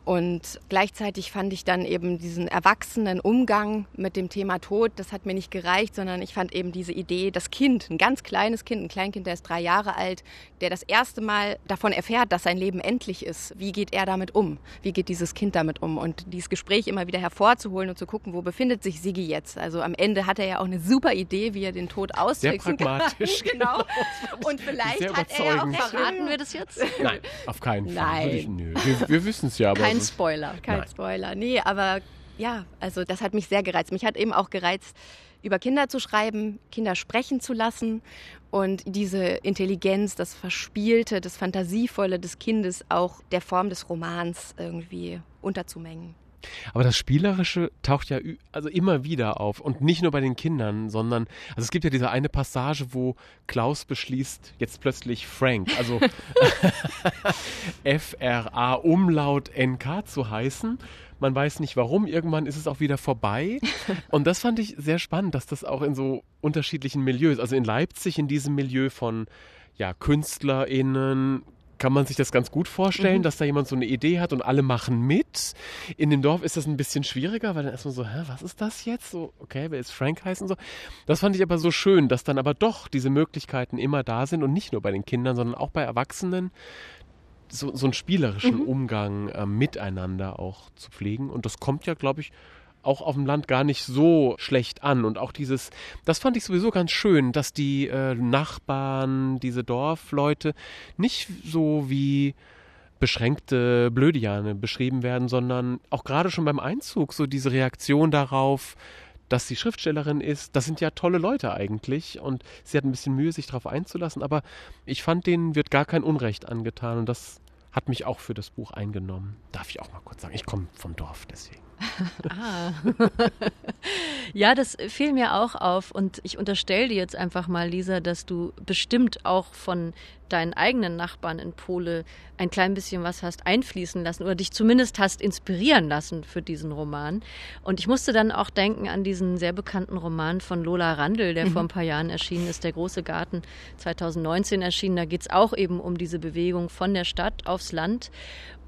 Und gleichzeitig fand ich dann eben diesen erwachsenen Umgang mit dem Thema Tod, das hat mir nicht gereicht, sondern ich fand eben diese Idee, das Kind, ein ganz kleines Kind, ein Kleinkind, der ist drei Jahre alt, der das erste Mal davon erfährt, dass sein Leben endlich ist. Wie geht er damit um? Wie geht dieses Kind damit um? Und dieses Gespräch immer wieder hervorzuholen und zu gucken, wo befindet sich Sigi jetzt? Also am Ende hat er ja auch eine super Idee, wie er den Tod austricksen Sehr pragmatisch. genau. Und vielleicht hat er ja auch verraten wir das jetzt? Nein, auf keinen Fall. Nein. Ich, nö. Wir, wir wissen es ja, aber kein Spoiler. Kein Nein. Spoiler. Nee, aber Ja, also das hat mich sehr gereizt. Mich hat eben auch gereizt, über Kinder zu schreiben, Kinder sprechen zu lassen und diese Intelligenz, das Verspielte, das Fantasievolle des Kindes auch der Form des Romans irgendwie unterzumengen. Aber das Spielerische taucht ja also immer wieder auf und nicht nur bei den Kindern, sondern also es gibt ja diese eine Passage, wo Klaus beschließt, jetzt plötzlich Frank, also F R A Umlaut N K zu heißen. Man weiß nicht warum, irgendwann ist es auch wieder vorbei. Und das fand ich sehr spannend, dass das auch in so unterschiedlichen Milieus, also in Leipzig in diesem Milieu von ja, KünstlerInnen, kann man sich das ganz gut vorstellen, mhm. dass da jemand so eine Idee hat und alle machen mit. In dem Dorf ist das ein bisschen schwieriger, weil dann erstmal so, hä, was ist das jetzt? So, okay, wer ist Frank heißen so? Das fand ich aber so schön, dass dann aber doch diese Möglichkeiten immer da sind und nicht nur bei den Kindern, sondern auch bei Erwachsenen so, so einen spielerischen mhm. Umgang äh, miteinander auch zu pflegen. Und das kommt ja, glaube ich, auch auf dem Land gar nicht so schlecht an. Und auch dieses, das fand ich sowieso ganz schön, dass die äh, Nachbarn, diese Dorfleute nicht so wie beschränkte Blödiane beschrieben werden, sondern auch gerade schon beim Einzug so diese Reaktion darauf, dass sie Schriftstellerin ist. Das sind ja tolle Leute eigentlich und sie hat ein bisschen Mühe, sich darauf einzulassen, aber ich fand, denen wird gar kein Unrecht angetan und das hat mich auch für das Buch eingenommen. Darf ich auch mal kurz sagen, ich komme vom Dorf deswegen. ah. ja, das fiel mir auch auf und ich unterstelle dir jetzt einfach mal, Lisa, dass du bestimmt auch von deinen eigenen Nachbarn in Pole ein klein bisschen was hast einfließen lassen oder dich zumindest hast inspirieren lassen für diesen Roman. Und ich musste dann auch denken an diesen sehr bekannten Roman von Lola Randl, der mhm. vor ein paar Jahren erschienen ist, Der große Garten 2019 erschienen. Da geht es auch eben um diese Bewegung von der Stadt aufs Land.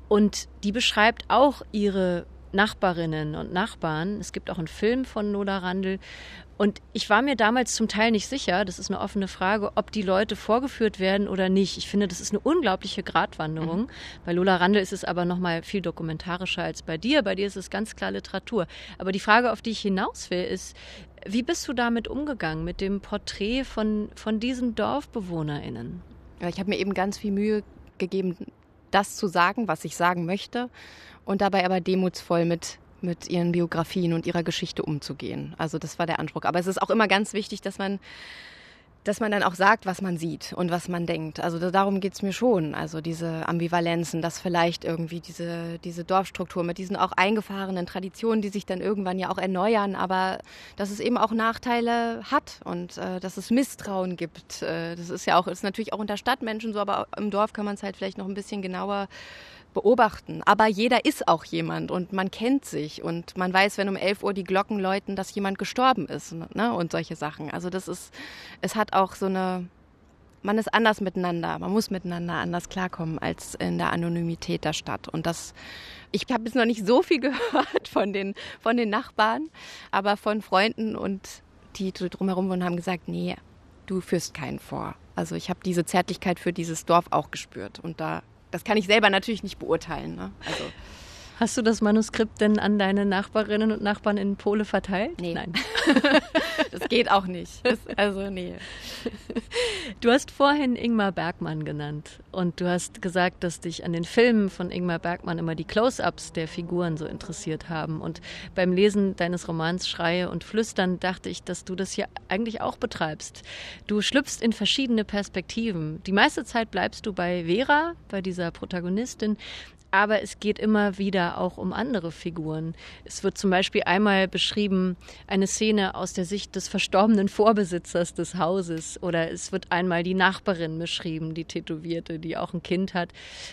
Und die beschreibt auch ihre Nachbarinnen und Nachbarn. Es gibt auch einen Film von Lola Randl. Und ich war mir damals zum Teil nicht sicher, das ist eine offene Frage, ob die Leute vorgeführt werden oder nicht. Ich finde, das ist eine unglaubliche Gratwanderung. Mhm. Bei Lola Randl ist es aber noch mal viel dokumentarischer als bei dir. Bei dir ist es ganz klar Literatur. Aber die Frage, auf die ich hinaus will, ist, wie bist du damit umgegangen, mit dem Porträt von, von diesen DorfbewohnerInnen? Ja, ich habe mir eben ganz viel Mühe gegeben, das zu sagen, was ich sagen möchte und dabei aber demutsvoll mit mit ihren Biografien und ihrer Geschichte umzugehen. Also das war der Anspruch. Aber es ist auch immer ganz wichtig, dass man dass man dann auch sagt, was man sieht und was man denkt. Also darum geht es mir schon. Also diese Ambivalenzen, dass vielleicht irgendwie diese, diese Dorfstruktur mit diesen auch eingefahrenen Traditionen, die sich dann irgendwann ja auch erneuern, aber dass es eben auch Nachteile hat und äh, dass es Misstrauen gibt. Äh, das ist ja auch, ist natürlich auch unter Stadtmenschen so, aber im Dorf kann man es halt vielleicht noch ein bisschen genauer beobachten. Aber jeder ist auch jemand und man kennt sich und man weiß, wenn um 11 Uhr die Glocken läuten, dass jemand gestorben ist ne? und solche Sachen. Also das ist, es hat auch so eine, man ist anders miteinander, man muss miteinander anders klarkommen als in der Anonymität der Stadt. Und das, ich habe jetzt noch nicht so viel gehört von den, von den Nachbarn, aber von Freunden und die drumherum wohnen, haben gesagt, nee, du führst keinen vor. Also ich habe diese Zärtlichkeit für dieses Dorf auch gespürt und da das kann ich selber natürlich nicht beurteilen. Ne? Also, Hast du das Manuskript denn an deine Nachbarinnen und Nachbarn in Pole verteilt? Nee. Nein. das geht auch nicht. Das, also, nee. Du hast vorhin Ingmar Bergmann genannt und du hast gesagt, dass dich an den Filmen von Ingmar Bergmann immer die Close-ups der Figuren so interessiert haben. Und beim Lesen deines Romans Schreie und Flüstern dachte ich, dass du das hier eigentlich auch betreibst. Du schlüpfst in verschiedene Perspektiven. Die meiste Zeit bleibst du bei Vera, bei dieser Protagonistin, aber es geht immer wieder auch um andere Figuren. Es wird zum Beispiel einmal beschrieben eine Szene aus der Sicht des verstorbenen Vorbesitzers des Hauses oder es wird einmal die Nachbarin beschrieben, die Tätowierte, die auch ein Kind hat.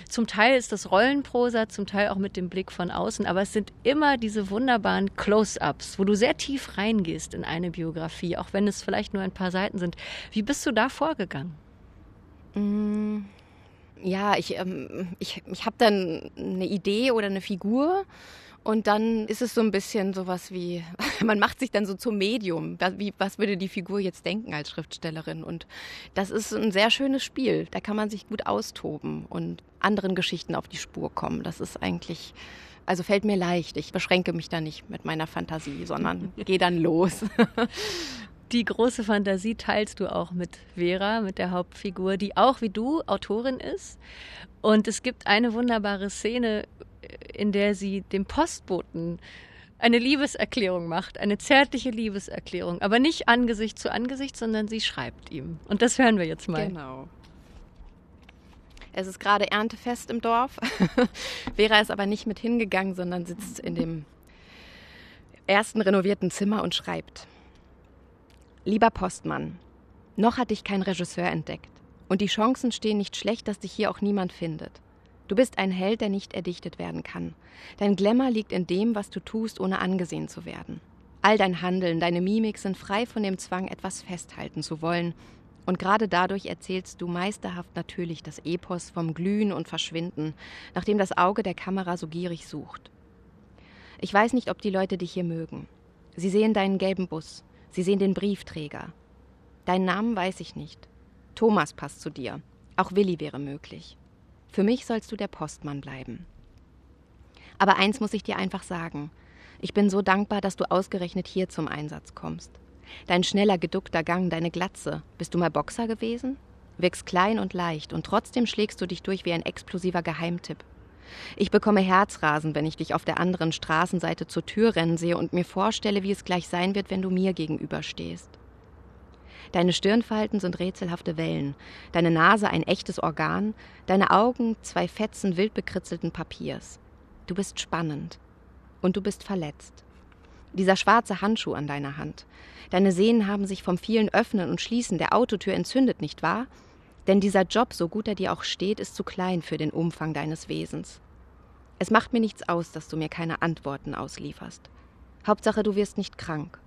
Zum Teil ist das Rollenprosa, zum Teil auch mit dem Blick von außen, aber es sind immer diese wunderbaren Close-ups, wo du sehr tief reingehst in eine Biografie, auch wenn es vielleicht nur ein paar Seiten sind. Wie bist du da vorgegangen? Mmh ja, ich, ähm, ich, ich habe dann eine Idee oder eine Figur und dann ist es so ein bisschen sowas wie, man macht sich dann so zum Medium. Wie, was würde die Figur jetzt denken als Schriftstellerin? Und das ist ein sehr schönes Spiel. Da kann man sich gut austoben und anderen Geschichten auf die Spur kommen. Das ist eigentlich, also fällt mir leicht. Ich beschränke mich da nicht mit meiner Fantasie, sondern gehe dann los. Die große Fantasie teilst du auch mit Vera, mit der Hauptfigur, die auch wie du Autorin ist. Und es gibt eine wunderbare Szene, in der sie dem Postboten eine Liebeserklärung macht, eine zärtliche Liebeserklärung, aber nicht Angesicht zu Angesicht, sondern sie schreibt ihm. Und das hören wir jetzt mal. Genau. Es ist gerade Erntefest im Dorf. Vera ist aber nicht mit hingegangen, sondern sitzt in dem ersten renovierten Zimmer und schreibt. Lieber Postmann, noch hat dich kein Regisseur entdeckt. Und die Chancen stehen nicht schlecht, dass dich hier auch niemand findet. Du bist ein Held, der nicht erdichtet werden kann. Dein Glamour liegt in dem, was du tust, ohne angesehen zu werden. All dein Handeln, deine Mimik sind frei von dem Zwang, etwas festhalten zu wollen und gerade dadurch erzählst du meisterhaft natürlich das Epos vom Glühen und Verschwinden, nachdem das Auge der Kamera so gierig sucht. Ich weiß nicht, ob die Leute dich hier mögen. Sie sehen deinen gelben Bus, sie sehen den Briefträger. Deinen Namen weiß ich nicht. Thomas passt zu dir. Auch Willi wäre möglich. Für mich sollst du der Postmann bleiben. Aber eins muss ich dir einfach sagen. Ich bin so dankbar, dass du ausgerechnet hier zum Einsatz kommst. Dein schneller, geduckter Gang, deine Glatze. Bist du mal Boxer gewesen? Wirkst klein und leicht und trotzdem schlägst du dich durch wie ein explosiver Geheimtipp. Ich bekomme Herzrasen, wenn ich dich auf der anderen Straßenseite zur Tür rennen sehe und mir vorstelle, wie es gleich sein wird, wenn du mir gegenüberstehst. Deine Stirnfalten sind rätselhafte Wellen, deine Nase ein echtes Organ, deine Augen zwei Fetzen wild bekritzelten Papiers. Du bist spannend. Und du bist verletzt. Dieser schwarze Handschuh an deiner Hand. Deine Sehnen haben sich vom vielen Öffnen und Schließen der Autotür entzündet, nicht wahr? Denn dieser Job, so gut er dir auch steht, ist zu klein für den Umfang deines Wesens. Es macht mir nichts aus, dass du mir keine Antworten auslieferst. Hauptsache, du wirst nicht krank.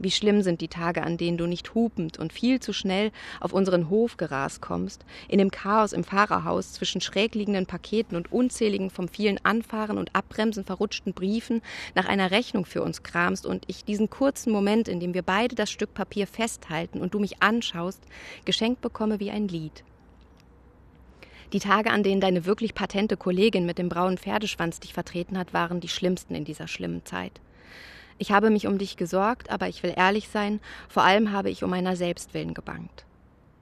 Wie schlimm sind die Tage, an denen du nicht hupend und viel zu schnell auf unseren Hof gerast kommst, in dem Chaos im Fahrerhaus zwischen schräg liegenden Paketen und unzähligen vom vielen Anfahren und Abbremsen verrutschten Briefen nach einer Rechnung für uns kramst und ich diesen kurzen Moment, in dem wir beide das Stück Papier festhalten und du mich anschaust, geschenkt bekomme wie ein Lied. Die Tage, an denen deine wirklich patente Kollegin mit dem braunen Pferdeschwanz dich vertreten hat, waren die schlimmsten in dieser schlimmen Zeit. Ich habe mich um dich gesorgt, aber ich will ehrlich sein, vor allem habe ich um meiner selbst willen gebangt.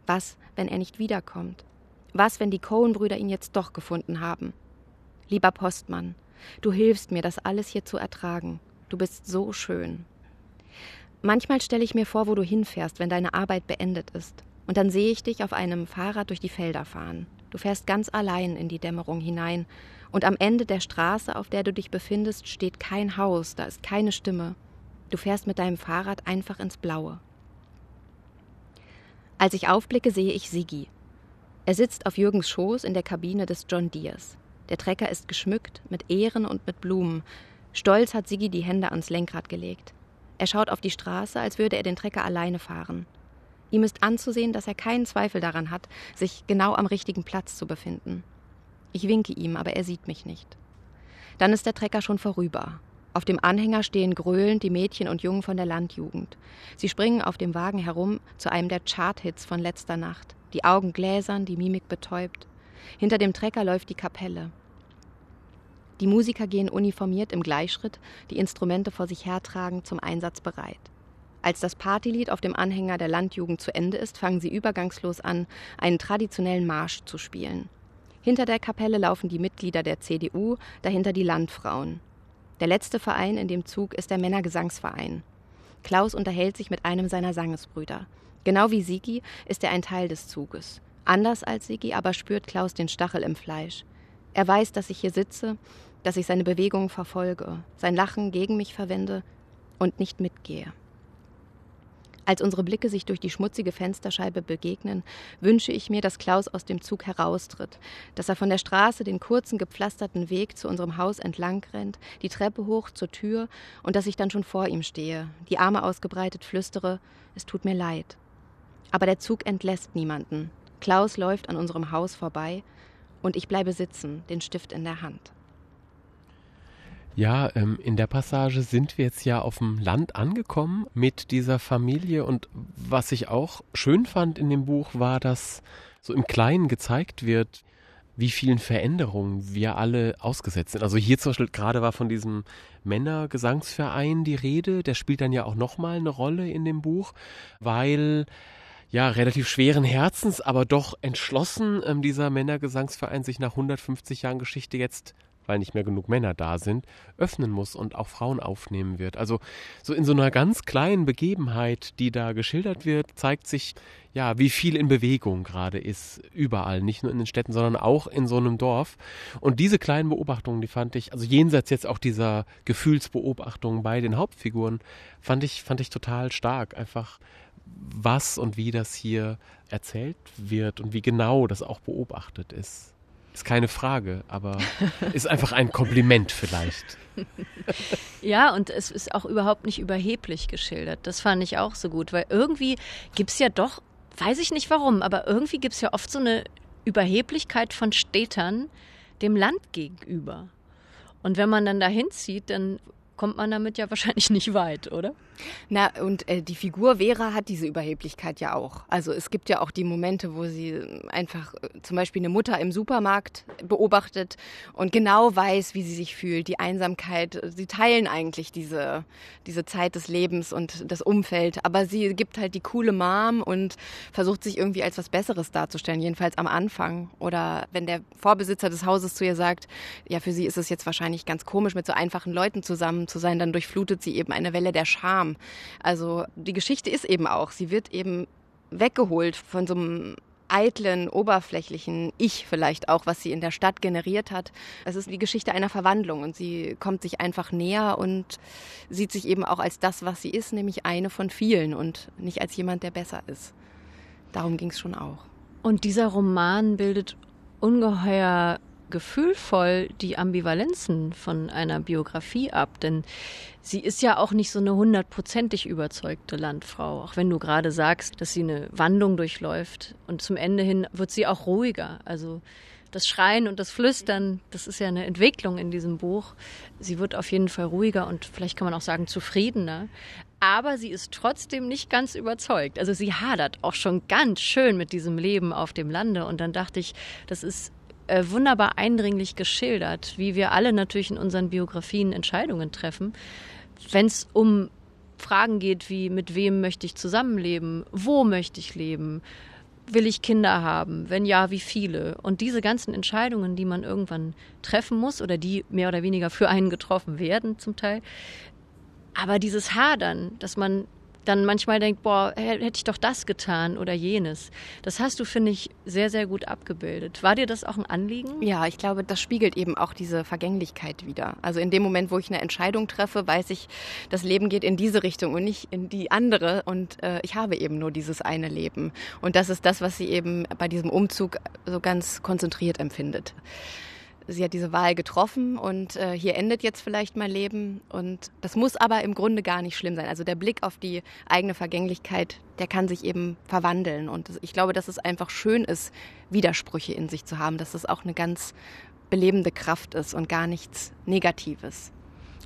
Was, wenn er nicht wiederkommt? Was, wenn die Cohen-Brüder ihn jetzt doch gefunden haben? Lieber Postmann, du hilfst mir, das alles hier zu ertragen. Du bist so schön. Manchmal stelle ich mir vor, wo du hinfährst, wenn deine Arbeit beendet ist. Und dann sehe ich dich auf einem Fahrrad durch die Felder fahren. Du fährst ganz allein in die Dämmerung hinein, und am Ende der Straße, auf der du dich befindest, steht kein Haus, da ist keine Stimme. Du fährst mit deinem Fahrrad einfach ins Blaue. Als ich aufblicke, sehe ich Sigi. Er sitzt auf Jürgens Schoß in der Kabine des John Deers. Der Trecker ist geschmückt mit Ehren und mit Blumen. Stolz hat Sigi die Hände ans Lenkrad gelegt. Er schaut auf die Straße, als würde er den Trecker alleine fahren. Ihm ist anzusehen, dass er keinen Zweifel daran hat, sich genau am richtigen Platz zu befinden. Ich winke ihm, aber er sieht mich nicht. Dann ist der Trecker schon vorüber. Auf dem Anhänger stehen gröhlend die Mädchen und Jungen von der Landjugend. Sie springen auf dem Wagen herum zu einem der Chart-Hits von letzter Nacht. Die Augen gläsern, die Mimik betäubt. Hinter dem Trecker läuft die Kapelle. Die Musiker gehen uniformiert im Gleichschritt, die Instrumente vor sich hertragen, zum Einsatz bereit. Als das Partylied auf dem Anhänger der Landjugend zu Ende ist, fangen sie übergangslos an, einen traditionellen Marsch zu spielen. Hinter der Kapelle laufen die Mitglieder der CDU, dahinter die Landfrauen. Der letzte Verein in dem Zug ist der Männergesangsverein. Klaus unterhält sich mit einem seiner Sangesbrüder. Genau wie Sigi ist er ein Teil des Zuges. Anders als Sigi aber spürt Klaus den Stachel im Fleisch. Er weiß, dass ich hier sitze, dass ich seine Bewegungen verfolge, sein Lachen gegen mich verwende und nicht mitgehe. Als unsere Blicke sich durch die schmutzige Fensterscheibe begegnen, wünsche ich mir, dass Klaus aus dem Zug heraustritt, dass er von der Straße den kurzen gepflasterten Weg zu unserem Haus entlang rennt, die Treppe hoch zur Tür und dass ich dann schon vor ihm stehe, die Arme ausgebreitet flüstere, es tut mir leid. Aber der Zug entlässt niemanden. Klaus läuft an unserem Haus vorbei und ich bleibe sitzen, den Stift in der Hand. Ja, ähm, in der Passage sind wir jetzt ja auf dem Land angekommen mit dieser Familie und was ich auch schön fand in dem Buch war, dass so im Kleinen gezeigt wird, wie vielen Veränderungen wir alle ausgesetzt sind. Also hier zum Beispiel gerade war von diesem Männergesangsverein die Rede, der spielt dann ja auch nochmal eine Rolle in dem Buch, weil ja, relativ schweren Herzens, aber doch entschlossen ähm, dieser Männergesangsverein sich nach 150 Jahren Geschichte jetzt weil nicht mehr genug Männer da sind, öffnen muss und auch Frauen aufnehmen wird. Also so in so einer ganz kleinen Begebenheit, die da geschildert wird, zeigt sich ja, wie viel in Bewegung gerade ist, überall, nicht nur in den Städten, sondern auch in so einem Dorf. Und diese kleinen Beobachtungen, die fand ich, also jenseits jetzt auch dieser Gefühlsbeobachtungen bei den Hauptfiguren, fand ich, fand ich total stark. Einfach was und wie das hier erzählt wird und wie genau das auch beobachtet ist. Ist keine Frage, aber ist einfach ein Kompliment vielleicht. Ja, und es ist auch überhaupt nicht überheblich geschildert. Das fand ich auch so gut, weil irgendwie gibt es ja doch, weiß ich nicht warum, aber irgendwie gibt es ja oft so eine Überheblichkeit von Städtern dem Land gegenüber. Und wenn man dann dahin zieht, dann kommt man damit ja wahrscheinlich nicht weit, oder? Na, und äh, die Figur Vera hat diese Überheblichkeit ja auch. Also es gibt ja auch die Momente, wo sie einfach äh, zum Beispiel eine Mutter im Supermarkt beobachtet und genau weiß, wie sie sich fühlt, die Einsamkeit. Sie teilen eigentlich diese, diese Zeit des Lebens und das Umfeld, aber sie gibt halt die coole Mom und versucht sich irgendwie als was Besseres darzustellen, jedenfalls am Anfang. Oder wenn der Vorbesitzer des Hauses zu ihr sagt, ja, für sie ist es jetzt wahrscheinlich ganz komisch, mit so einfachen Leuten zusammen zu sein, dann durchflutet sie eben eine Welle der Scham. Also die Geschichte ist eben auch, sie wird eben weggeholt von so einem eitlen, oberflächlichen Ich vielleicht auch, was sie in der Stadt generiert hat. Es ist die Geschichte einer Verwandlung und sie kommt sich einfach näher und sieht sich eben auch als das, was sie ist, nämlich eine von vielen und nicht als jemand, der besser ist. Darum ging es schon auch. Und dieser Roman bildet ungeheuer gefühlvoll die Ambivalenzen von einer Biografie ab, denn sie ist ja auch nicht so eine hundertprozentig überzeugte Landfrau, auch wenn du gerade sagst, dass sie eine Wandlung durchläuft und zum Ende hin wird sie auch ruhiger. Also das Schreien und das Flüstern, das ist ja eine Entwicklung in diesem Buch. Sie wird auf jeden Fall ruhiger und vielleicht kann man auch sagen zufriedener. Aber sie ist trotzdem nicht ganz überzeugt. Also sie hadert auch schon ganz schön mit diesem Leben auf dem Lande. Und dann dachte ich, das ist äh, wunderbar eindringlich geschildert, wie wir alle natürlich in unseren Biografien Entscheidungen treffen. Wenn es um Fragen geht wie, mit wem möchte ich zusammenleben, wo möchte ich leben, will ich Kinder haben, wenn ja, wie viele. Und diese ganzen Entscheidungen, die man irgendwann treffen muss oder die mehr oder weniger für einen getroffen werden zum Teil. Aber dieses Hadern, dass man dann manchmal denkt, boah, hätte ich doch das getan oder jenes. Das hast du, finde ich, sehr, sehr gut abgebildet. War dir das auch ein Anliegen? Ja, ich glaube, das spiegelt eben auch diese Vergänglichkeit wieder. Also in dem Moment, wo ich eine Entscheidung treffe, weiß ich, das Leben geht in diese Richtung und nicht in die andere und äh, ich habe eben nur dieses eine Leben. Und das ist das, was sie eben bei diesem Umzug so ganz konzentriert empfindet sie hat diese Wahl getroffen und äh, hier endet jetzt vielleicht mein Leben. Und das muss aber im Grunde gar nicht schlimm sein. Also der Blick auf die eigene Vergänglichkeit, der kann sich eben verwandeln. Und ich glaube, dass es einfach schön ist, Widersprüche in sich zu haben, dass das auch eine ganz belebende Kraft ist und gar nichts Negatives.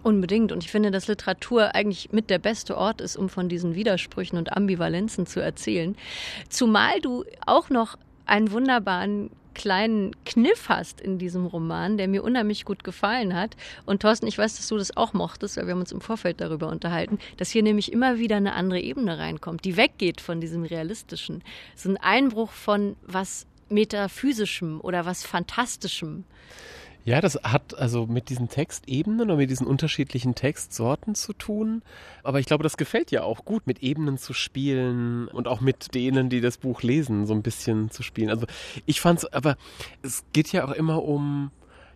Unbedingt. Und ich finde, dass Literatur eigentlich mit der beste Ort ist, um von diesen Widersprüchen und Ambivalenzen zu erzählen. Zumal du auch noch einen wunderbaren kleinen Kniff hast in diesem Roman, der mir unheimlich gut gefallen hat. Und Thorsten, ich weiß, dass du das auch mochtest, weil wir haben uns im Vorfeld darüber unterhalten, dass hier nämlich immer wieder eine andere Ebene reinkommt, die weggeht von diesem realistischen. So ein Einbruch von was metaphysischem oder was fantastischem. Ja, das hat also mit diesen Textebenen oder mit diesen unterschiedlichen Textsorten zu tun. Aber ich glaube, das gefällt ja auch gut, mit Ebenen zu spielen und auch mit denen, die das Buch lesen, so ein bisschen zu spielen. Also ich fand's, aber es geht ja auch immer um,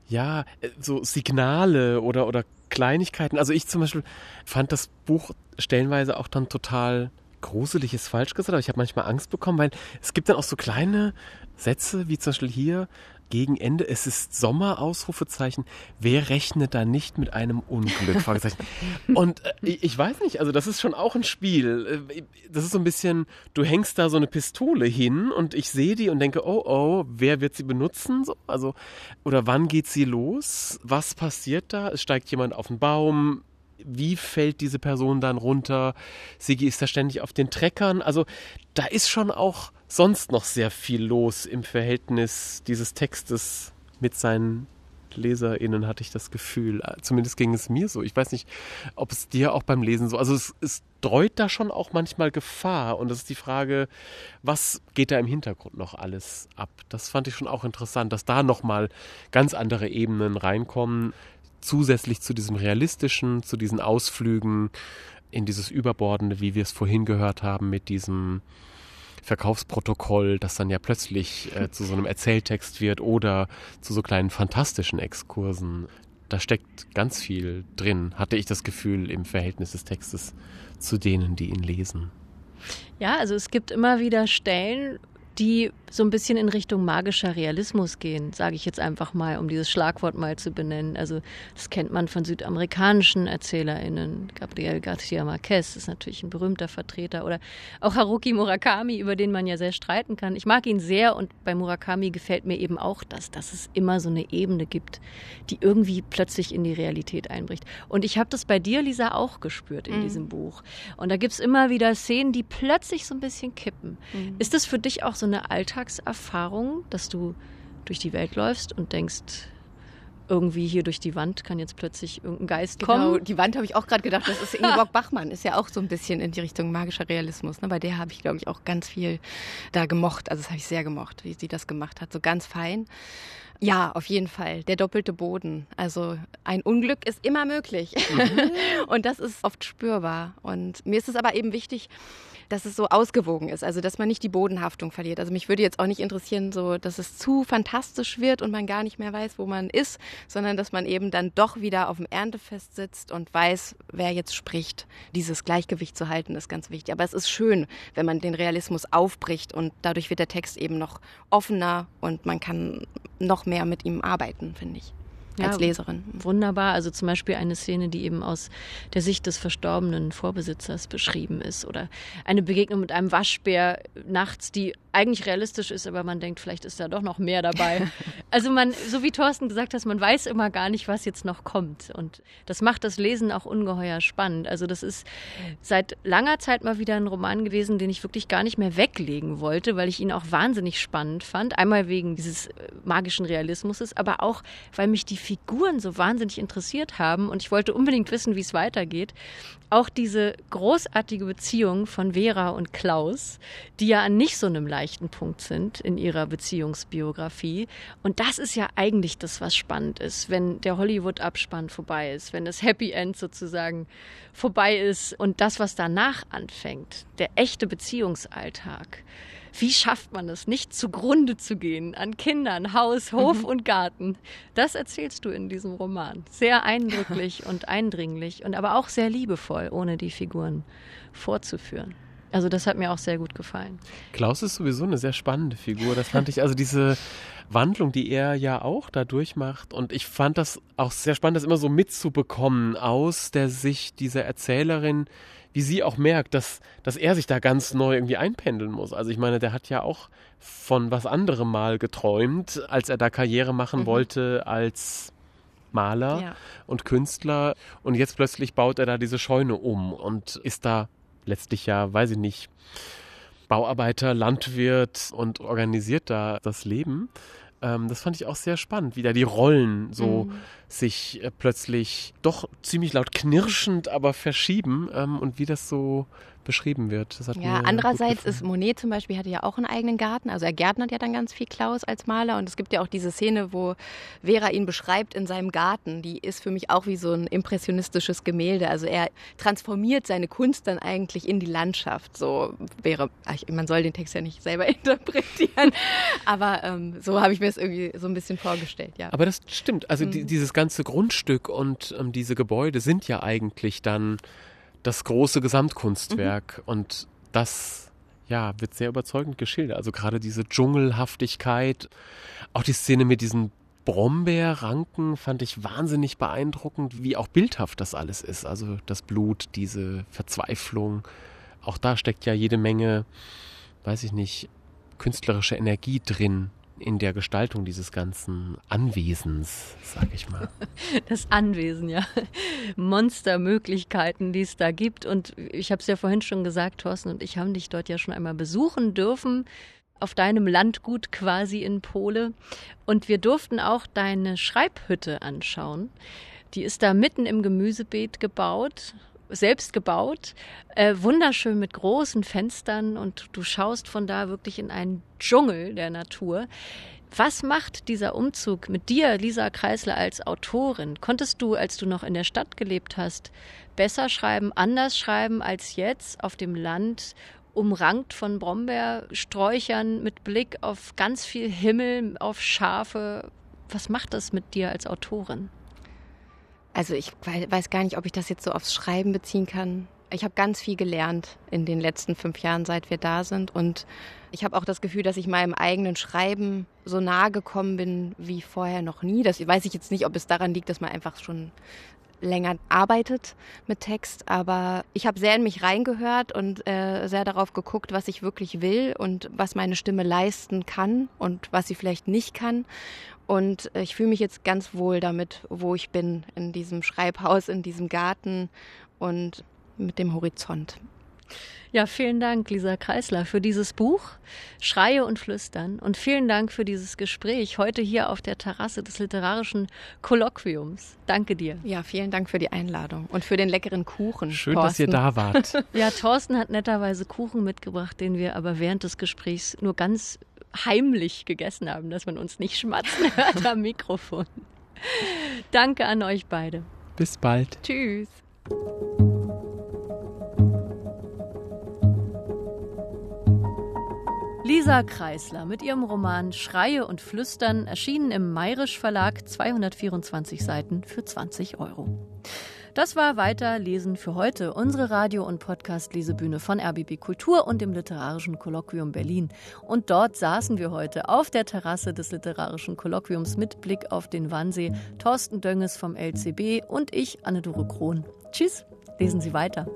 ja, so Signale oder, oder Kleinigkeiten. Also ich zum Beispiel fand das Buch stellenweise auch dann total gruselig ist falsch gesagt, aber ich habe manchmal Angst bekommen, weil es gibt dann auch so kleine Sätze, wie zum Beispiel hier, gegen Ende, es ist Sommer, Ausrufezeichen. Wer rechnet da nicht mit einem Unglück? Und äh, ich weiß nicht, also das ist schon auch ein Spiel. Äh, das ist so ein bisschen, du hängst da so eine Pistole hin und ich sehe die und denke, oh oh, wer wird sie benutzen? So, also, oder wann geht sie los? Was passiert da? Es steigt jemand auf den Baum, wie fällt diese Person dann runter? Sigi ist da ständig auf den Treckern. Also da ist schon auch sonst noch sehr viel los im Verhältnis dieses Textes mit seinen LeserInnen, hatte ich das Gefühl. Zumindest ging es mir so. Ich weiß nicht, ob es dir auch beim Lesen so. Also es, es dreut da schon auch manchmal Gefahr. Und das ist die Frage, was geht da im Hintergrund noch alles ab? Das fand ich schon auch interessant, dass da nochmal ganz andere Ebenen reinkommen. Zusätzlich zu diesem realistischen, zu diesen Ausflügen in dieses Überbordende, wie wir es vorhin gehört haben, mit diesem Verkaufsprotokoll, das dann ja plötzlich äh, zu so einem Erzähltext wird oder zu so kleinen fantastischen Exkursen. Da steckt ganz viel drin, hatte ich das Gefühl, im Verhältnis des Textes zu denen, die ihn lesen. Ja, also es gibt immer wieder Stellen, die so ein bisschen in Richtung magischer Realismus gehen, sage ich jetzt einfach mal, um dieses Schlagwort mal zu benennen. Also das kennt man von südamerikanischen ErzählerInnen. Gabriel García Márquez ist natürlich ein berühmter Vertreter oder auch Haruki Murakami, über den man ja sehr streiten kann. Ich mag ihn sehr und bei Murakami gefällt mir eben auch das, dass es immer so eine Ebene gibt, die irgendwie plötzlich in die Realität einbricht. Und ich habe das bei dir, Lisa, auch gespürt in mhm. diesem Buch. Und da gibt es immer wieder Szenen, die plötzlich so ein bisschen kippen. Mhm. Ist das für dich auch so eine Alltagserfahrung, dass du durch die Welt läufst und denkst, irgendwie hier durch die Wand kann jetzt plötzlich irgendein Geist genau, kommen. Genau, die Wand habe ich auch gerade gedacht, das ist Ingeborg Bachmann, ist ja auch so ein bisschen in die Richtung magischer Realismus. Ne? Bei der habe ich, glaube ich, auch ganz viel da gemocht. Also das habe ich sehr gemocht, wie sie das gemacht hat. So ganz fein. Ja, auf jeden Fall. Der doppelte Boden. Also ein Unglück ist immer möglich. Mhm. und das ist oft spürbar. Und mir ist es aber eben wichtig, dass es so ausgewogen ist, also dass man nicht die Bodenhaftung verliert. Also mich würde jetzt auch nicht interessieren, so dass es zu fantastisch wird und man gar nicht mehr weiß, wo man ist, sondern dass man eben dann doch wieder auf dem Erntefest sitzt und weiß, wer jetzt spricht. Dieses Gleichgewicht zu halten ist ganz wichtig. Aber es ist schön, wenn man den Realismus aufbricht und dadurch wird der Text eben noch offener und man kann noch mehr mit ihm arbeiten, finde ich ja, als Leserin. Wunderbar. Also zum Beispiel eine Szene, die eben aus der Sicht des verstorbenen Vorbesitzers beschrieben ist. Oder eine Begegnung mit einem Waschbär nachts, die eigentlich realistisch ist, aber man denkt, vielleicht ist da doch noch mehr dabei. also man, so wie Thorsten gesagt hat, man weiß immer gar nicht, was jetzt noch kommt. Und das macht das Lesen auch ungeheuer spannend. Also das ist seit langer Zeit mal wieder ein Roman gewesen, den ich wirklich gar nicht mehr weglegen wollte, weil ich ihn auch wahnsinnig spannend fand. Einmal wegen dieses äh, magischen Realismus, aber auch, weil mich die Figuren so wahnsinnig interessiert haben und ich wollte unbedingt wissen, wie es weitergeht. Auch diese großartige Beziehung von Vera und Klaus, die ja an nicht so einem leichten Punkt sind in ihrer Beziehungsbiografie. Und das ist ja eigentlich das, was spannend ist, wenn der Hollywood-Abspann vorbei ist, wenn das Happy End sozusagen vorbei ist und das, was danach anfängt, der echte Beziehungsalltag wie schafft man es, nicht zugrunde zu gehen an Kindern, Haus, Hof mhm. und Garten? Das erzählst du in diesem Roman. Sehr eindrücklich und eindringlich und aber auch sehr liebevoll, ohne die Figuren vorzuführen. Also das hat mir auch sehr gut gefallen. Klaus ist sowieso eine sehr spannende Figur. Das fand ich, also diese Wandlung, die er ja auch da durchmacht. Und ich fand das auch sehr spannend, das immer so mitzubekommen aus der Sicht dieser Erzählerin, wie sie auch merkt, dass, dass er sich da ganz neu irgendwie einpendeln muss. Also ich meine, der hat ja auch von was anderem mal geträumt, als er da Karriere machen mhm. wollte als Maler ja. und Künstler. Und jetzt plötzlich baut er da diese Scheune um und ist da letztlich ja, weiß ich nicht, Bauarbeiter, Landwirt und organisiert da das Leben. Ähm, das fand ich auch sehr spannend, wie da die Rollen so mhm. sich äh, plötzlich doch ziemlich laut knirschend, aber verschieben ähm, und wie das so beschrieben wird. ja, andererseits ist Monet zum Beispiel hatte ja auch einen eigenen Garten. Also er gärtnert ja dann ganz viel Klaus als Maler. Und es gibt ja auch diese Szene, wo Vera ihn beschreibt in seinem Garten. Die ist für mich auch wie so ein impressionistisches Gemälde. Also er transformiert seine Kunst dann eigentlich in die Landschaft. So wäre, man soll den Text ja nicht selber interpretieren, aber ähm, so habe ich mir es irgendwie so ein bisschen vorgestellt. Ja. Aber das stimmt. Also mhm. die, dieses ganze Grundstück und ähm, diese Gebäude sind ja eigentlich dann das große Gesamtkunstwerk. Mhm. Und das ja, wird sehr überzeugend geschildert. Also gerade diese Dschungelhaftigkeit, auch die Szene mit diesen Brombeerranken fand ich wahnsinnig beeindruckend, wie auch bildhaft das alles ist. Also das Blut, diese Verzweiflung. Auch da steckt ja jede Menge, weiß ich nicht, künstlerische Energie drin in der Gestaltung dieses ganzen Anwesens, sag ich mal. Das Anwesen, ja. Monstermöglichkeiten, die es da gibt. Und ich habe es ja vorhin schon gesagt, Thorsten und ich haben dich dort ja schon einmal besuchen dürfen auf deinem Landgut quasi in Pole. Und wir durften auch deine Schreibhütte anschauen. Die ist da mitten im Gemüsebeet gebaut, selbst gebaut, äh, wunderschön mit großen Fenstern und du schaust von da wirklich in einen Dschungel der Natur. Was macht dieser Umzug mit dir, Lisa Kreisler, als Autorin? Konntest du, als du noch in der Stadt gelebt hast, besser schreiben, anders schreiben als jetzt auf dem Land, umrankt von Brombeersträuchern mit Blick auf ganz viel Himmel, auf Schafe? Was macht das mit dir als Autorin? Also ich weiß gar nicht, ob ich das jetzt so aufs Schreiben beziehen kann. Ich habe ganz viel gelernt in den letzten fünf Jahren, seit wir da sind. Und ich habe auch das Gefühl, dass ich meinem eigenen Schreiben so nahe gekommen bin wie vorher noch nie. Das weiß ich jetzt nicht, ob es daran liegt, dass man einfach schon länger arbeitet mit Text, aber ich habe sehr in mich reingehört und äh, sehr darauf geguckt, was ich wirklich will und was meine Stimme leisten kann und was sie vielleicht nicht kann. Und ich fühle mich jetzt ganz wohl damit, wo ich bin, in diesem Schreibhaus, in diesem Garten und mit dem Horizont. Ja, vielen Dank, Lisa Kreisler, für dieses Buch Schreie und Flüstern und vielen Dank für dieses Gespräch heute hier auf der Terrasse des Literarischen Kolloquiums. Danke dir. Ja, vielen Dank für die Einladung und für den leckeren Kuchen. Schön, Thorsten. dass ihr da wart. ja, Thorsten hat netterweise Kuchen mitgebracht, den wir aber während des Gesprächs nur ganz heimlich gegessen haben, dass man uns nicht schmatzen hört am Mikrofon. Danke an euch beide. Bis bald. Tschüss. Lisa Kreisler mit ihrem Roman Schreie und Flüstern erschienen im Mayrisch Verlag 224 Seiten für 20 Euro. Das war Weiterlesen für heute, unsere Radio- und Podcast-Lesebühne von RBB Kultur und dem Literarischen Kolloquium Berlin. Und dort saßen wir heute auf der Terrasse des Literarischen Kolloquiums mit Blick auf den Wannsee, Thorsten Dönges vom LCB und ich, Anne-Dore Krohn. Tschüss, lesen Sie weiter.